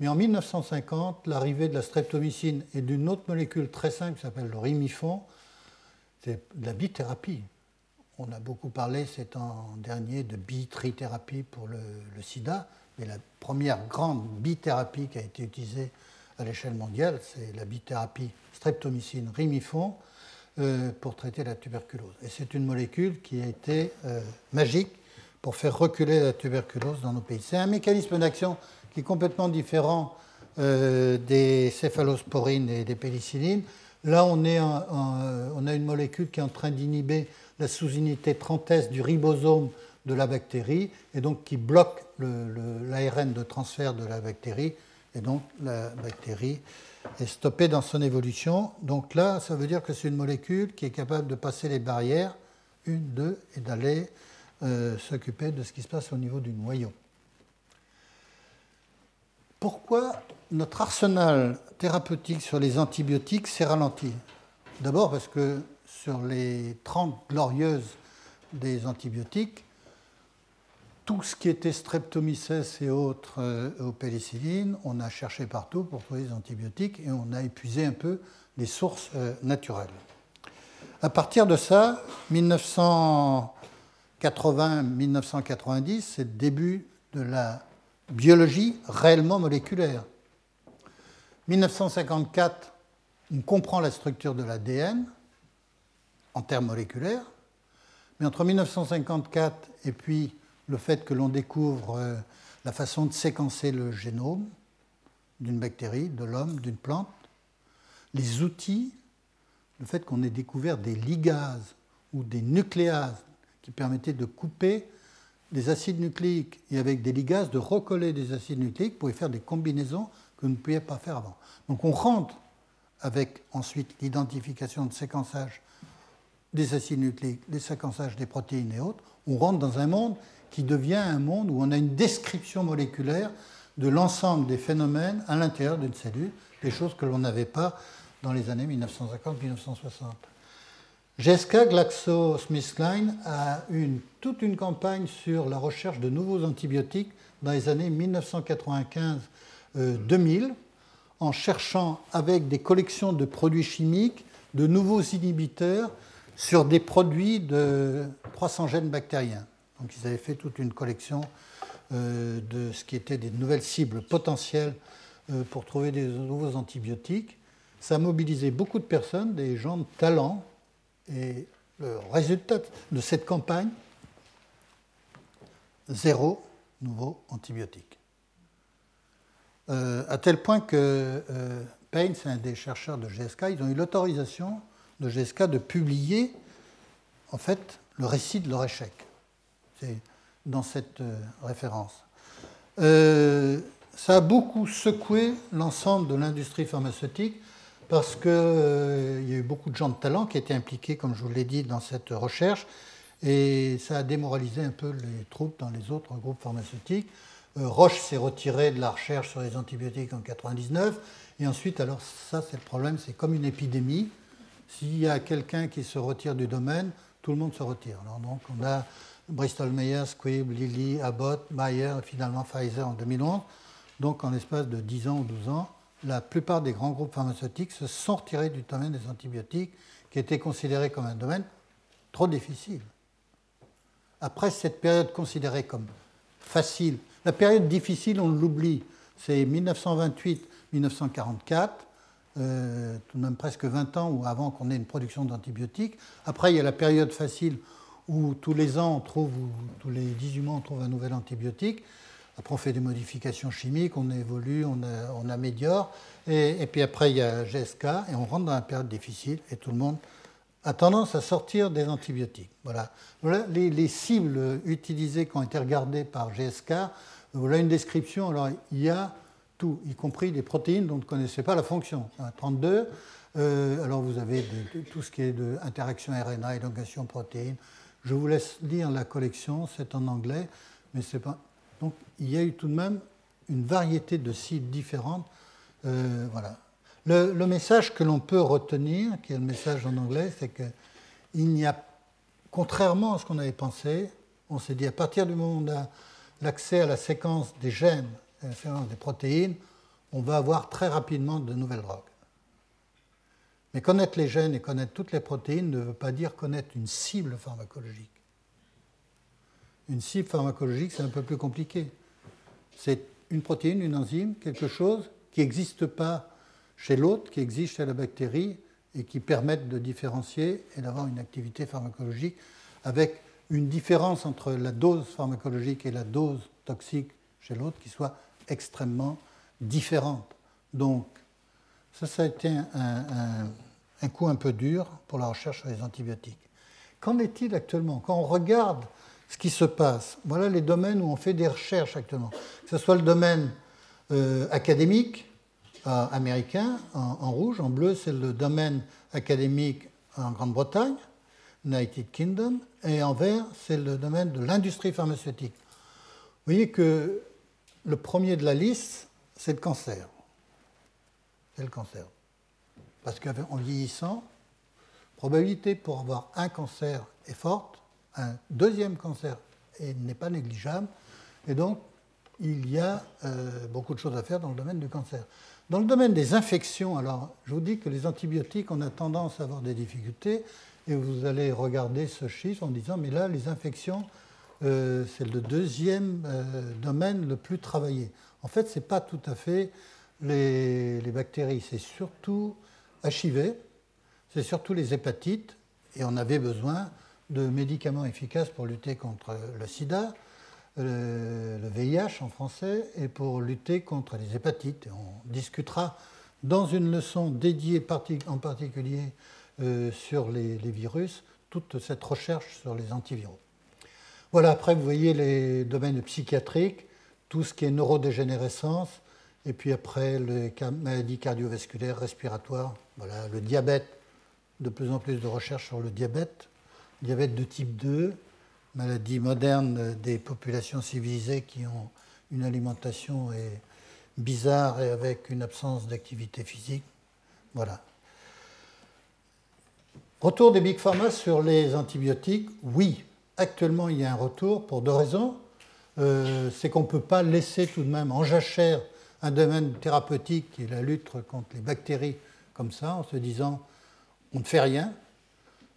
Mais en 1950, l'arrivée de la streptomycine et d'une autre molécule très simple qui s'appelle le rimifon, c'est de la bithérapie. On a beaucoup parlé ces temps derniers de bitrithérapie pour le, le, sida, mais la première grande bithérapie qui a été utilisée à l'échelle mondiale, c'est la bithérapie streptomycine rimifon euh, pour traiter la tuberculose. Et c'est une molécule qui a été euh, magique pour faire reculer la tuberculose dans nos pays. C'est un mécanisme d'action qui est complètement différent euh, des céphalosporines et des pénicillines. Là, on, est on, a une molécule qui est en train d'inhiber la sous-unité 30S du ribosome de la bactérie et donc qui bloque l'ARN de transfert de la bactérie et donc la bactérie est stoppée dans son évolution. Donc là, ça veut dire que c'est une molécule qui est capable de passer les barrières, une, deux, et d'aller euh, s'occuper de ce qui se passe au niveau du noyau. Pourquoi notre arsenal thérapeutique sur les antibiotiques s'est ralenti? D'abord parce que sur les 30 glorieuses des antibiotiques, tout ce qui était streptomycès et autres euh, pénicillines, on a cherché partout pour trouver des antibiotiques et on a épuisé un peu les sources euh, naturelles. À partir de ça, 1980-1990, c'est le début de la biologie réellement moléculaire. 1954, on comprend la structure de l'ADN en termes moléculaires, mais entre 1954 et puis le fait que l'on découvre euh, la façon de séquencer le génome, d'une bactérie, de l'homme, d'une plante. Les outils, le fait qu'on ait découvert des ligases ou des nucléases qui permettaient de couper des acides nucléiques et avec des ligases de recoller des acides nucléiques pour faire des combinaisons que vous ne pouviez pas faire avant. Donc on rentre avec ensuite l'identification de séquençage des acides nucléiques, des séquençages des protéines et autres, on rentre dans un monde qui devient un monde où on a une description moléculaire de l'ensemble des phénomènes à l'intérieur d'une cellule, des choses que l'on n'avait pas dans les années 1950-1960. GSK GlaxoSmithKline a une, toute une campagne sur la recherche de nouveaux antibiotiques dans les années 1995-2000 euh, en cherchant avec des collections de produits chimiques de nouveaux inhibiteurs sur des produits de 300 gènes bactériens. Donc ils avaient fait toute une collection euh, de ce qui était des nouvelles cibles potentielles euh, pour trouver des nouveaux antibiotiques. Ça a mobilisé beaucoup de personnes, des gens de talent, et le résultat de cette campagne, zéro nouveau antibiotique. Euh, à tel point que euh, Payne, c'est un des chercheurs de GSK, ils ont eu l'autorisation de GSK de publier en fait le récit de leur échec. C'est dans cette euh, référence. ça a beaucoup secoué l'ensemble de l'industrie pharmaceutique parce qu'il euh, y a eu beaucoup de gens de talent qui étaient impliqués, comme je vous l'ai dit, dans cette recherche, et ça a démoralisé un peu les troupes dans les autres groupes pharmaceutiques. Euh, Roche s'est retiré de la recherche sur les antibiotiques en 1999, et ensuite, alors ça c'est le problème, c'est comme une épidémie. S'il y a quelqu'un qui se retire du domaine, tout le monde se retire. Alors donc on a Bristol Myers, Squibb, Lilly, Abbott, Bayer, finalement Pfizer en 2011. Donc en l'espace de 10 ans ou 12 ans, la plupart des grands groupes pharmaceutiques se sont retirés du domaine des antibiotiques, qui était considéré comme un domaine trop difficile. Après cette période considérée comme facile, la période difficile, on l'oublie, c'est 1928-1944, euh, tout de même presque 20 ans ou avant qu'on ait une production d'antibiotiques. Après, il y a la période facile où tous les ans, on trouve, ou tous les 18 mois, on trouve un nouvel antibiotique. Après, on fait des modifications chimiques, on évolue, on, améliore. Et, puis après, il y a GSK et on rentre dans la période difficile et tout le monde a tendance à sortir des antibiotiques. Voilà, voilà les, cibles utilisées qui ont été regardées par GSK. Voilà une description. Alors, il y a tout, y compris des protéines dont on ne connaissait pas la fonction. 32. Euh, alors, vous avez tout ce qui est de interaction RNA, élongation protéine. Je vous laisse lire la collection, c'est en anglais, mais c'est pas donc il y a eu tout de même une variété de cibles différentes. Euh, voilà. Le, message que l'on peut retenir, qui est le message en anglais, c'est qu'il n'y a, contrairement à ce qu'on avait pensé, on s'est dit à partir du moment où on a l'accès à la séquence des gènes, à la séquence des protéines, on va avoir très rapidement de nouvelles drogues. Mais connaître les gènes et connaître toutes les protéines ne veut pas dire connaître une cible pharmacologique. Une cible pharmacologique, c'est un peu plus compliqué. C'est une protéine, une enzyme, quelque chose qui n'existe pas chez l'autre, qui existe chez la bactérie et qui permettent de différencier et d'avoir une activité pharmacologique avec une différence entre la dose pharmacologique et la dose toxique chez l'autre qui soit extrêmement différente. Donc, ça, ça a été un, un coup un peu dur pour la recherche sur les antibiotiques. Qu'en est-il actuellement Quand on regarde ce qui se passe. Voilà les domaines où on fait des recherches actuellement. Que ce soit le domaine euh, académique euh, américain, en, rouge, en bleu, c'est le domaine académique en Grande-Bretagne, United Kingdom, et en vert, c'est le domaine de l'industrie pharmaceutique. Vous voyez que le premier de la liste, c'est le cancer. C'est le cancer. Parce qu'en vieillissant, probabilité pour avoir un cancer est forte, un deuxième cancer n'est pas négligeable. Et donc, il y a euh, beaucoup de choses à faire dans le domaine du cancer. Dans le domaine des infections, alors, je vous dis que les antibiotiques, on a tendance à avoir des difficultés. Et vous allez regarder ce chiffre en disant, mais là, les infections, euh, c'est le deuxième euh, domaine le plus travaillé. En fait, ce n'est pas tout à fait les, les bactéries, c'est surtout HIV, c'est surtout les hépatites, et on avait besoin de médicaments efficaces pour lutter contre le sida. le VIH en français et pour lutter contre les hépatites. on discutera dans une leçon dédiée en particulier euh, sur les, virus toute cette recherche sur les antiviraux. Voilà, après vous voyez les domaines psychiatriques, tout ce qui est neurodégénérescence, et puis après les maladies cardiovasculaires, respiratoires, voilà, le diabète, de plus en plus de recherches sur le diabète, diabète de type 2, maladie moderne des populations civilisées qui ont une alimentation bizarre et avec une absence d'activité physique. Voilà. Retour des big pharma sur les antibiotiques, oui, actuellement il y a un retour pour deux raisons. Euh, c'est qu'on ne peut pas laisser tout de même en jachère un domaine thérapeutique qui est la lutte contre les bactéries comme ça, en se disant on ne fait rien.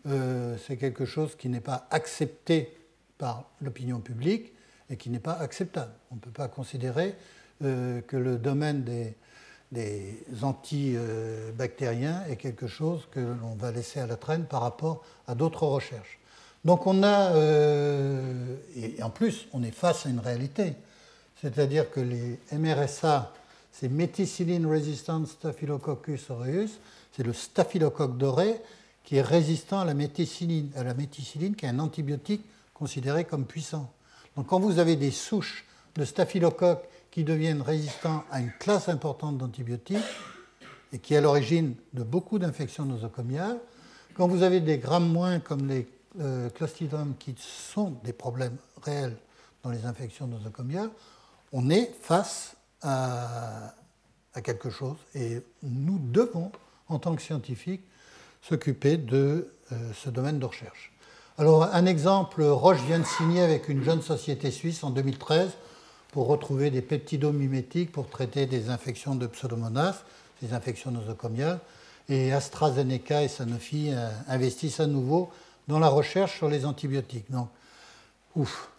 Euh, c'est quelque chose qui n'est pas accepté par l'opinion publique et qui n'est pas acceptable. On ne peut pas considérer euh, que le domaine des, antibactériens est quelque chose que l'on va laisser à la traîne par rapport à d'autres recherches. Donc on a, euh, et en plus on est face à une réalité, c'est-à-dire que les MRSA, c'est Methicillin Resistant Staphylococcus aureus, c'est le staphylocoque doré qui est résistant à la méticilline, à la méticilline qui est un antibiotique considéré comme puissant. Donc quand vous avez des souches de staphylocoque qui deviennent résistants à une classe importante d'antibiotiques et qui est à l'origine de beaucoup d'infections nosocomiales, quand vous avez des grammes moins comme les euh, qui sont des problèmes réels dans les infections nosocomiales, on est face à, quelque chose et nous devons, en tant que scientifiques, s'occuper de euh, ce domaine de recherche. Alors, un exemple, Roche vient de signer avec une jeune société suisse en 2013 pour retrouver des peptidomimétiques pour traiter des infections de pseudomonas, des infections nosocomiales. Et AstraZeneca et Sanofi euh, investissent à nouveau dans la recherche sur les antibiotiques. Donc, ouf.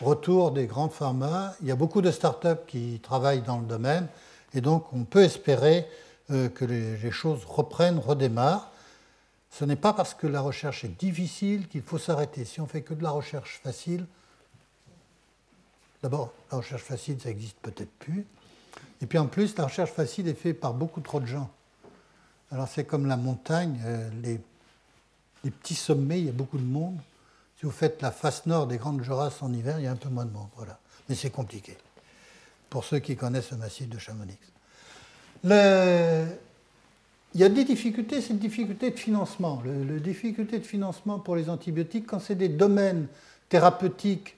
Retour des grands pharma. Il y a beaucoup de startups qui travaillent dans le domaine et donc on peut espérer euh, que les choses reprennent, redémarrent. Ce n'est pas parce que la recherche est difficile qu'il faut s'arrêter. Si on fait que de la recherche facile, d'abord, la recherche facile, ça n'existe peut-être plus. Et puis en plus, la recherche facile est faite par beaucoup trop de gens. Alors c'est comme la montagne, euh, les, petits sommets, il y a beaucoup de monde. Si vous faites la face nord des Grandes Jorasses en hiver, il y a un peu moins de monde. Voilà. Mais c'est compliqué. Pour ceux qui connaissent le massif de Chamonix. Le, il y a des difficultés, c'est une difficulté de financement. La difficulté de financement pour les antibiotiques, quand c'est des domaines thérapeutiques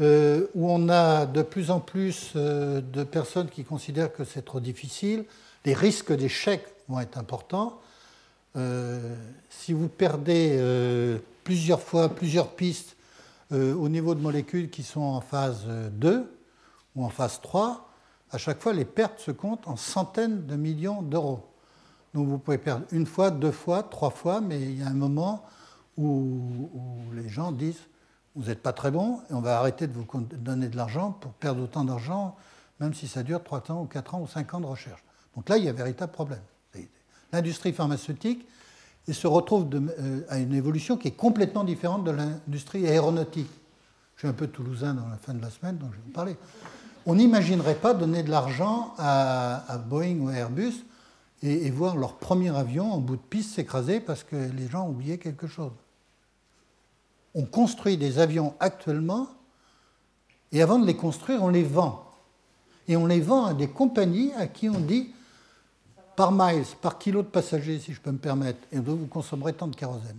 euh, où on a de plus en plus euh, de personnes qui considèrent que c'est trop difficile, les risques d'échec vont être importants. Euh, si vous perdez plusieurs fois, plusieurs pistes au niveau de molécules qui sont en phase 2 ou en phase 3, à chaque fois les pertes se comptent en centaines de millions d'euros. Donc vous pouvez perdre une fois, deux fois, trois fois, mais il y a un moment où, les gens disent vous n'êtes pas très bon et on va arrêter de vous donner de l'argent pour perdre autant d'argent, même si ça dure trois ans ou quatre ans ou cinq ans de recherche. Donc là, il y a un véritable problème. L'industrie pharmaceutique se retrouve euh, à une évolution qui est complètement différente de l'industrie aéronautique. Je suis un peu toulousain dans la fin de la semaine, donc je vais vous parler. On n'imaginerait pas donner de l'argent à, à Boeing ou à Airbus et, voir leur premier avion en bout de piste s'écraser parce que les gens ont oublié quelque chose. On construit des avions actuellement et avant de les construire, on les vend. Et on les vend à des compagnies à qui on dit par miles, par kilo de passagers, si je peux me permettre, et vous consommerez tant de kérosène.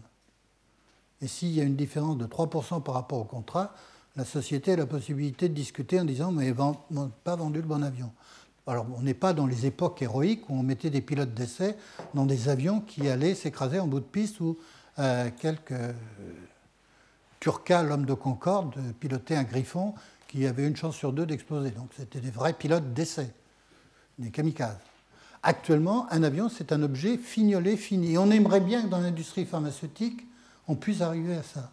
Et s'il y a une différence de 3% par rapport au contrat, la société a la possibilité de discuter en disant mais ils pas vendu le bon avion. Alors, on n'est pas dans les époques héroïques où on mettait des pilotes d'essai dans des avions qui allaient s'écraser en bout de piste ou euh, quelques euh, Turca, l'homme de Concorde, pilotait un Griffon qui avait une chance sur deux d'exploser. Donc, c'était des vrais pilotes d'essai, des kamikazes. Actuellement, un avion, c'est un objet fignolé, fini. On aimerait bien que dans l'industrie pharmaceutique, on puisse arriver à ça.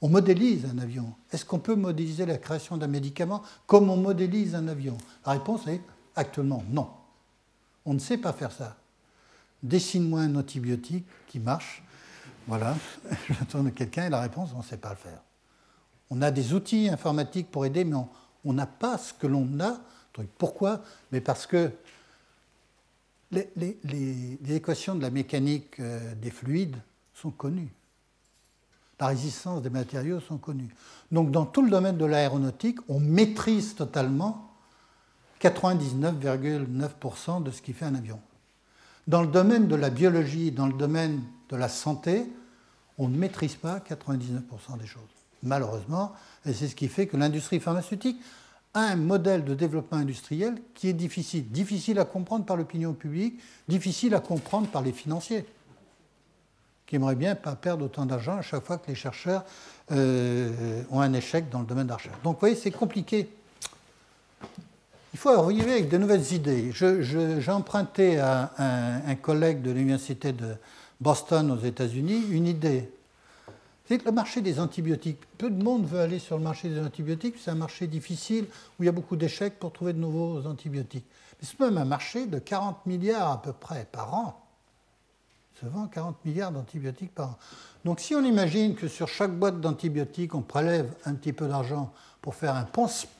On modélise un avion. Est-ce qu'on peut modéliser la création d'un médicament comme on modélise un avion? La réponse est actuellement non. On ne sait pas faire ça. Dessine-moi un antibiotique qui marche. Voilà, je tourne quelqu'un et la réponse, on ne sait pas le faire. On a des outils informatiques pour aider, mais on n'a pas ce que l'on a. Pourquoi? Mais parce que les, équations de la mécanique euh, des fluides sont connues. La résistance des matériaux sont connues. Donc dans tout le domaine de l'aéronautique, on maîtrise totalement 99,9% de ce qui fait un avion. Dans le domaine de la biologie, dans le domaine de la santé, on ne maîtrise pas 99% des choses, malheureusement, et c'est ce qui fait que l'industrie pharmaceutique un modèle de développement industriel qui est difficile, difficile à comprendre par l'opinion publique, difficile à comprendre par les financiers, qui aimeraient bien pas perdre autant d'argent à chaque fois que les chercheurs euh, ont un échec dans le domaine de la recherche. Donc vous voyez, c'est compliqué. Il faut arriver avec de nouvelles idées. J'ai emprunté à un collègue de l'université de Boston aux États-Unis une idée. C'est le marché des antibiotiques, peu de monde veut aller sur le marché des antibiotiques, c'est un marché difficile où il y a beaucoup d'échecs pour trouver de nouveaux antibiotiques. Mais c'est même un marché de 40 milliards à peu près par an. Se vend 40 milliards d'antibiotiques par an. Donc si on imagine que sur chaque boîte d'antibiotiques, on prélève un petit peu d'argent pour faire un,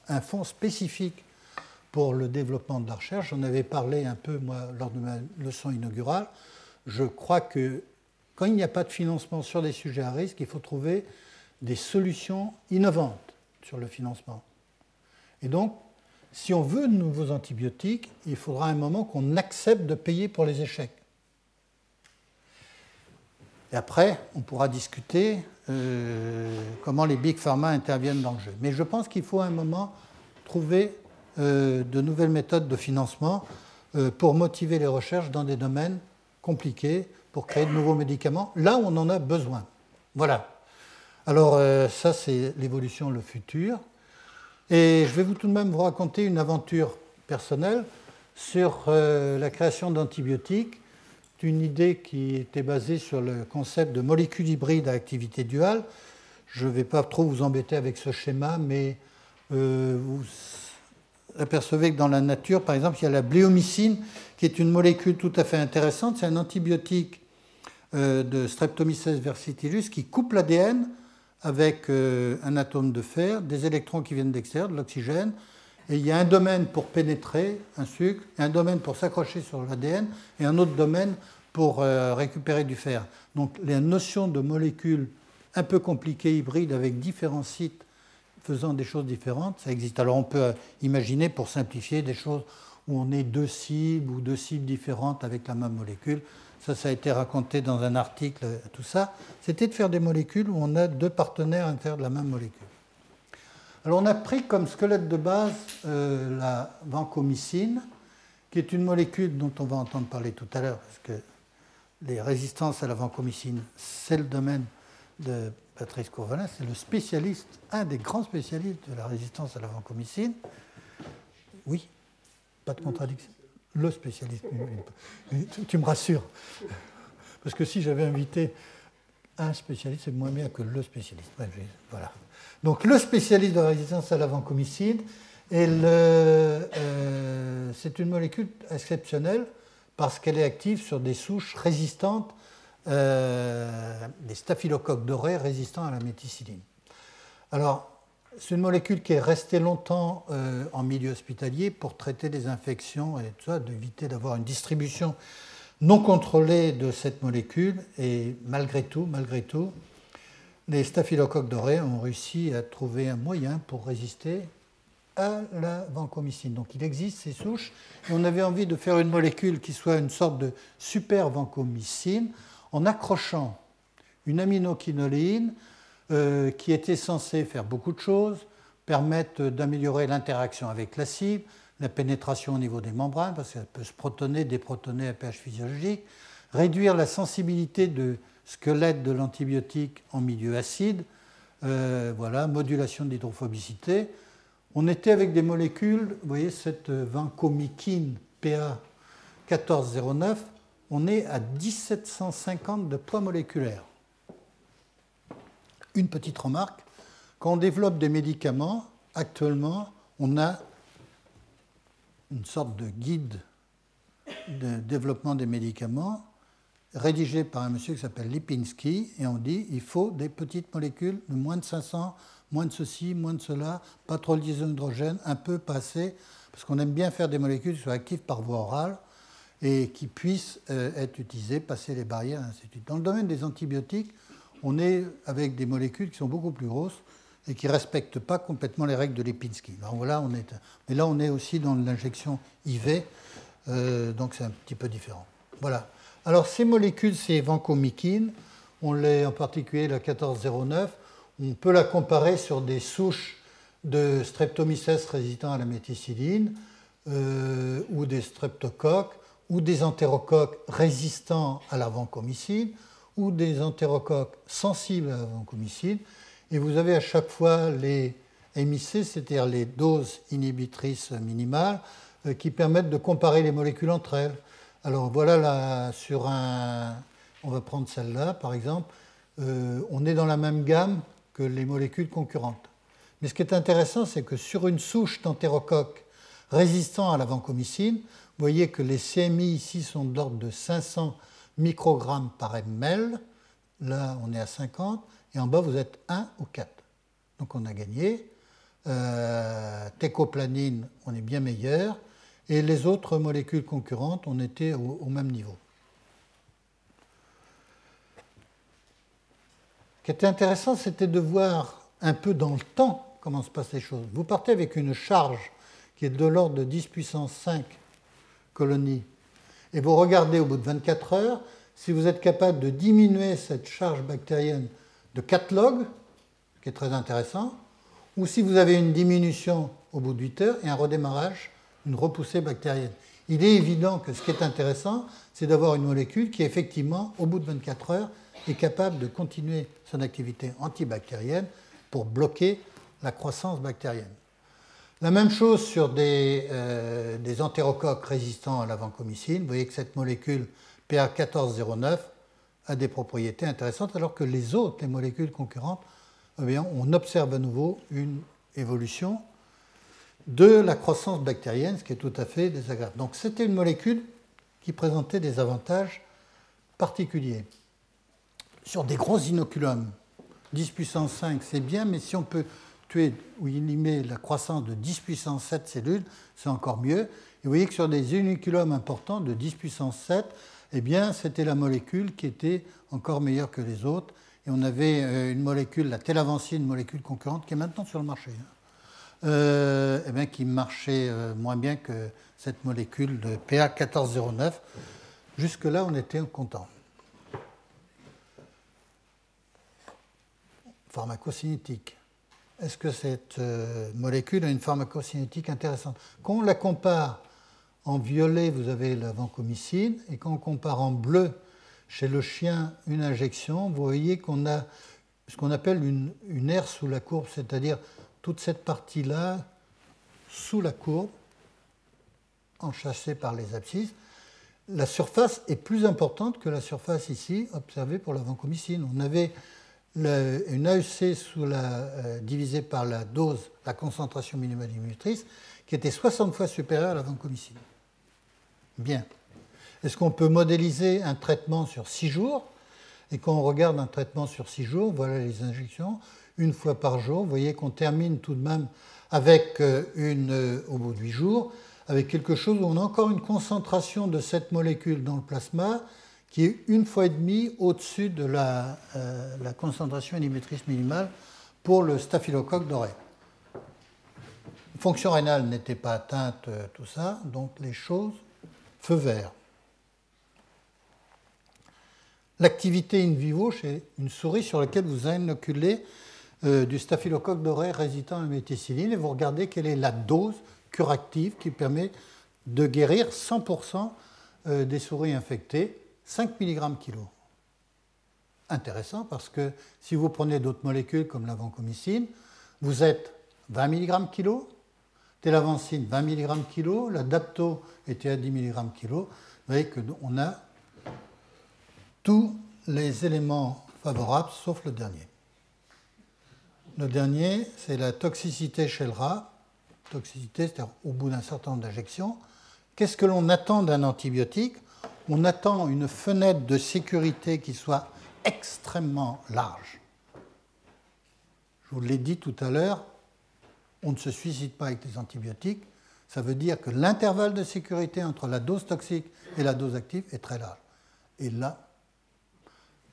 un fonds spécifique pour le développement de la recherche, j'en avais parlé un peu moi lors de ma leçon inaugurale, je crois que quand il n'y a pas de financement sur des sujets à risque, il faut trouver des solutions innovantes sur le financement. Et donc, si on veut de nouveaux antibiotiques, il faudra un moment qu'on accepte de payer pour les échecs. Et après, on pourra discuter euh, comment les big pharma interviennent dans le jeu. Mais je pense qu'il faut un moment trouver euh, de nouvelles méthodes de financement euh, pour motiver les recherches dans des domaines compliqués pour créer de nouveaux médicaments, là où on en a besoin. Voilà. Alors euh, ça, c'est l'évolution, le futur. Et je vais vous tout de même vous raconter une aventure personnelle sur euh, la création d'antibiotiques, une idée qui était basée sur le concept de molécules hybrides à activité duale. Je ne vais pas trop vous embêter avec ce schéma, mais euh, vous apercevez que dans la nature, par exemple, il y a la bléomycine, qui est une molécule tout à fait intéressante. C'est un antibiotique euh, de Streptomyces versitilus qui coupe l'ADN avec euh, un atome de fer, des électrons qui viennent d'extérieur, de l'oxygène, et il y a un domaine pour pénétrer un sucre, un domaine pour s'accrocher sur l'ADN, et un autre domaine pour euh, récupérer du fer. Donc les notions de molécules un peu compliquées, hybrides, avec différents sites faisant des choses différentes, ça existe. Alors on peut imaginer, pour simplifier, des choses où on est deux cibles ou deux cibles différentes avec la même molécule. Ça, ça a été raconté dans un article, tout ça. C'était de faire des molécules où on a deux partenaires à l'intérieur de la même molécule. Alors on a pris comme squelette de base euh, la vancomycine, qui est une molécule dont on va entendre parler tout à l'heure, parce que les résistances à la vancomycine, c'est le domaine de Patrice Courvalin, c'est le spécialiste, un des grands spécialistes de la résistance à la vancomycine. Oui, pas de contradiction. Le spécialiste. Tu me rassures. Parce que si j'avais invité un spécialiste, c'est moins bien que le spécialiste. Voilà. Donc le spécialiste de la résistance à la vancomycine, euh, c'est une molécule exceptionnelle parce qu'elle est active sur des souches résistantes euh, des staphylocoques dorés résistants à la méticilline. Alors, c'est une molécule qui est restée longtemps euh, en milieu hospitalier pour traiter des infections et tout ça, d'éviter d'avoir une distribution non contrôlée de cette molécule. Et malgré tout, malgré tout, les staphylocoques dorés ont réussi à trouver un moyen pour résister à la vancomycine. Donc il existe ces souches et on avait envie de faire une molécule qui soit une sorte de super vancomycine en accrochant une aminoquinoline euh, qui était censée faire beaucoup de choses, permettre d'améliorer l'interaction avec la cible, la pénétration au niveau des membranes, parce qu'elle peut se protoner, déprotoner à pH physiologique, réduire la sensibilité de squelette de l'antibiotique en milieu acide, euh, voilà, modulation de l'hydrophobicité. On était avec des molécules, vous voyez cette vancomycine PA 1409, on est à 1750 de poids moléculaire. Une petite remarque, quand on développe des médicaments, actuellement, on a une sorte de guide de développement des médicaments rédigé par un monsieur qui s'appelle Lipinski, et on dit il faut des petites molécules de moins de 500 moins de ceci, moins de cela, pas trop de hydrogène, un peu, pas assez, parce qu'on aime bien faire des molécules qui soient actives par voie orale et qui puissent euh, être utilisées, passer les barrières, ainsi de suite. Dans le domaine des antibiotiques, on est avec des molécules qui sont beaucoup plus grosses et qui ne respectent pas complètement les règles de Lipinski. est, mais là, on est aussi dans l'injection IV, euh, donc c'est un petit peu différent. Voilà. Alors, ces molécules, c'est vancomycine, on l'est en particulier la 1409, on peut la comparer sur des souches de streptomyces résistants à la méticilline, euh, ou des streptocoques, ou des entérocoques résistants à la vancomycine, ou des entérocoques sensibles à la vancomycine. Et vous avez à chaque fois les MIC, c'est-à-dire les doses inhibitrices minimales, euh, qui permettent de comparer les molécules entre elles. Alors voilà, là, sur un, on va prendre celle-là par exemple, euh, on est dans la même gamme que les molécules concurrentes. Mais ce qui est intéressant, c'est que sur une souche d'entérocoque résistant à la vancomycine, vous voyez que les CMI ici sont de l'ordre de 500 microgrammes par ml. Là, on est à 50. Et en bas, vous êtes 1 ou 4. Donc on a gagné. Euh, técoplanine, on est bien meilleur. Et les autres molécules concurrentes, on était au même niveau. Ce qui était intéressant, c'était de voir un peu dans le temps comment se passent les choses. Vous partez avec une charge qui est de l'ordre de 10 puissance 5 colonies, et vous regardez au bout de 24 heures si vous êtes capable de diminuer cette charge bactérienne de 4 logs, qui est très intéressant, ou si vous avez une diminution au bout de 8 heures et un redémarrage, une repoussée bactérienne. Il est évident que ce qui est intéressant, c'est d'avoir une molécule qui, effectivement, au bout de 24 heures, est capable de continuer son activité antibactérienne pour bloquer la croissance bactérienne. La même chose sur des, euh, entérocoques résistants à la vancomycine. Vous voyez que cette molécule PA1409 a des propriétés intéressantes, alors que les autres, les molécules concurrentes, eh on observe à nouveau une évolution de la croissance bactérienne, ce qui est tout à fait désagréable. Donc c'était une molécule qui présentait des avantages particuliers sur des gros inoculums, 10 puissance 5, c'est bien, mais si on peut tuer ou éliminer la croissance de 10 puissance 7 cellules, c'est encore mieux. Et vous voyez que sur des inoculums importants de 10 puissance 7, eh bien, c'était la molécule qui était encore meilleure que les autres. Et on avait euh, une molécule, la télavancine, une molécule concurrente, qui est maintenant sur le marché, hein. euh, eh bien, qui marchait euh, moins bien que cette molécule de PA 1409. Jusque-là, on était content. pharmacocinétique. Est-ce que cette euh, molécule a une pharmacocinétique intéressante? Quand on la compare en violet, vous avez la vancomycine, et quand on compare en bleu, chez le chien, une injection, vous voyez qu'on a ce qu'on appelle une, une aire sous la courbe, c'est-à-dire toute cette partie-là sous la courbe, enchâssée par les abscisses. La surface est plus importante que la surface ici observée pour la vancomycine. On avait une AEC sous la, euh, divisée par la dose, la concentration minimale inhibitrice, qui était 60 fois supérieure à la vancomycine. Bien. Est-ce qu'on peut modéliser un traitement sur 6 jours? Et quand on regarde un traitement sur 6 jours, voilà les injections, une fois par jour. Vous voyez qu'on termine tout de même avec euh, une, euh, au bout de 8 jours, avec quelque chose où on a encore une concentration de cette molécule dans le plasma qui est une fois et demie au-dessus de la, euh, concentration inhibitrice minimale pour le staphylocoque doré. Fonction rénale n'était pas atteinte, euh, tout ça, donc les choses, feu vert. L'activité in vivo chez une souris sur laquelle vous inoculez euh, du staphylocoque doré résistant à la méticilline et vous regardez quelle est la dose curative qui permet de guérir 100% des souris infectées 5 mg kg. Intéressant parce que si vous prenez d'autres molécules comme la vancomycine, vous êtes 20 mg kg, télavancine 20 mg kg, la dapto était à 10 mg kg. Vous voyez qu'on a tous les éléments favorables sauf le dernier. Le dernier, c'est la toxicité chez le rat. Toxicité, c'est-à-dire au bout d'un certain nombre d'injections. Qu'est-ce que l'on attend d'un antibiotique? On attend une fenêtre de sécurité qui soit extrêmement large. Je vous l'ai dit tout à l'heure, on ne se suicide pas avec les antibiotiques. Ça veut dire que l'intervalle de sécurité entre la dose toxique et la dose active est très large. Et là,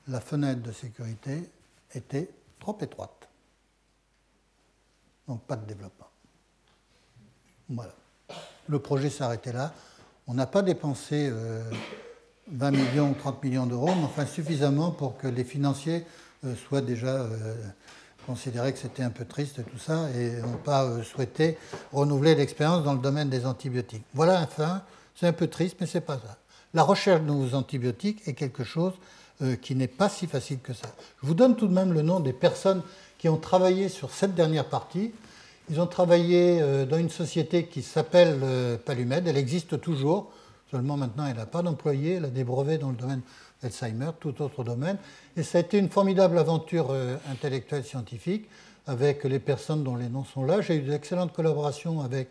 la fenêtre de sécurité était trop étroite. Donc pas de développement. Voilà. Le projet s'arrêtait là. On n'a pas dépensé 20 euh, millions ou 30 millions d'euros, mais enfin suffisamment pour que les financiers euh, soient déjà euh, considérés que c'était un peu triste tout ça et n'ont pas souhaité renouveler l'expérience dans le domaine des antibiotiques. Voilà enfin, c'est un peu triste, mais c'est pas ça. La recherche de nouveaux antibiotiques est quelque chose qui n'est pas si facile que ça. Je vous donne tout de même le nom des personnes qui ont travaillé sur cette dernière partie. Ils ont travaillé euh, dans une société qui s'appelle euh, Palumed. Elle existe toujours, seulement maintenant elle n'a pas d'employés. Elle a des brevets dans le domaine d'Alzheimer, tout autre domaine. Et ça a été une formidable aventure euh, intellectuelle scientifique avec les personnes dont les noms sont là. J'ai eu d'excellentes collaborations avec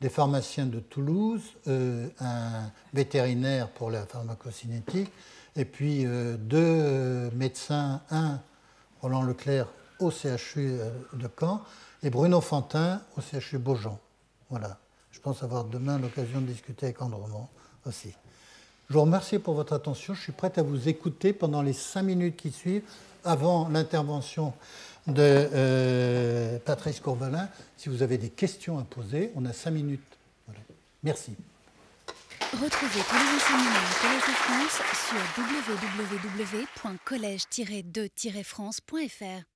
des pharmaciens de Toulouse, un vétérinaire pour la pharmacocinétique, et puis deux médecins, un Roland Leclerc au CHU de Caen et Bruno Fantin au CHU Beaujean. Voilà. Je pense avoir demain l'occasion de discuter avec Andromont aussi. Je vous remercie pour votre attention. Je suis prêt à vous écouter pendant les cinq minutes qui suivent, avant l'intervention de euh, Patrice Courvalin. Si vous avez des questions à poser, on a cinq minutes. Merci.
Retrouvez tous les enseignements du Collège de France sur www.collège-2-france.fr.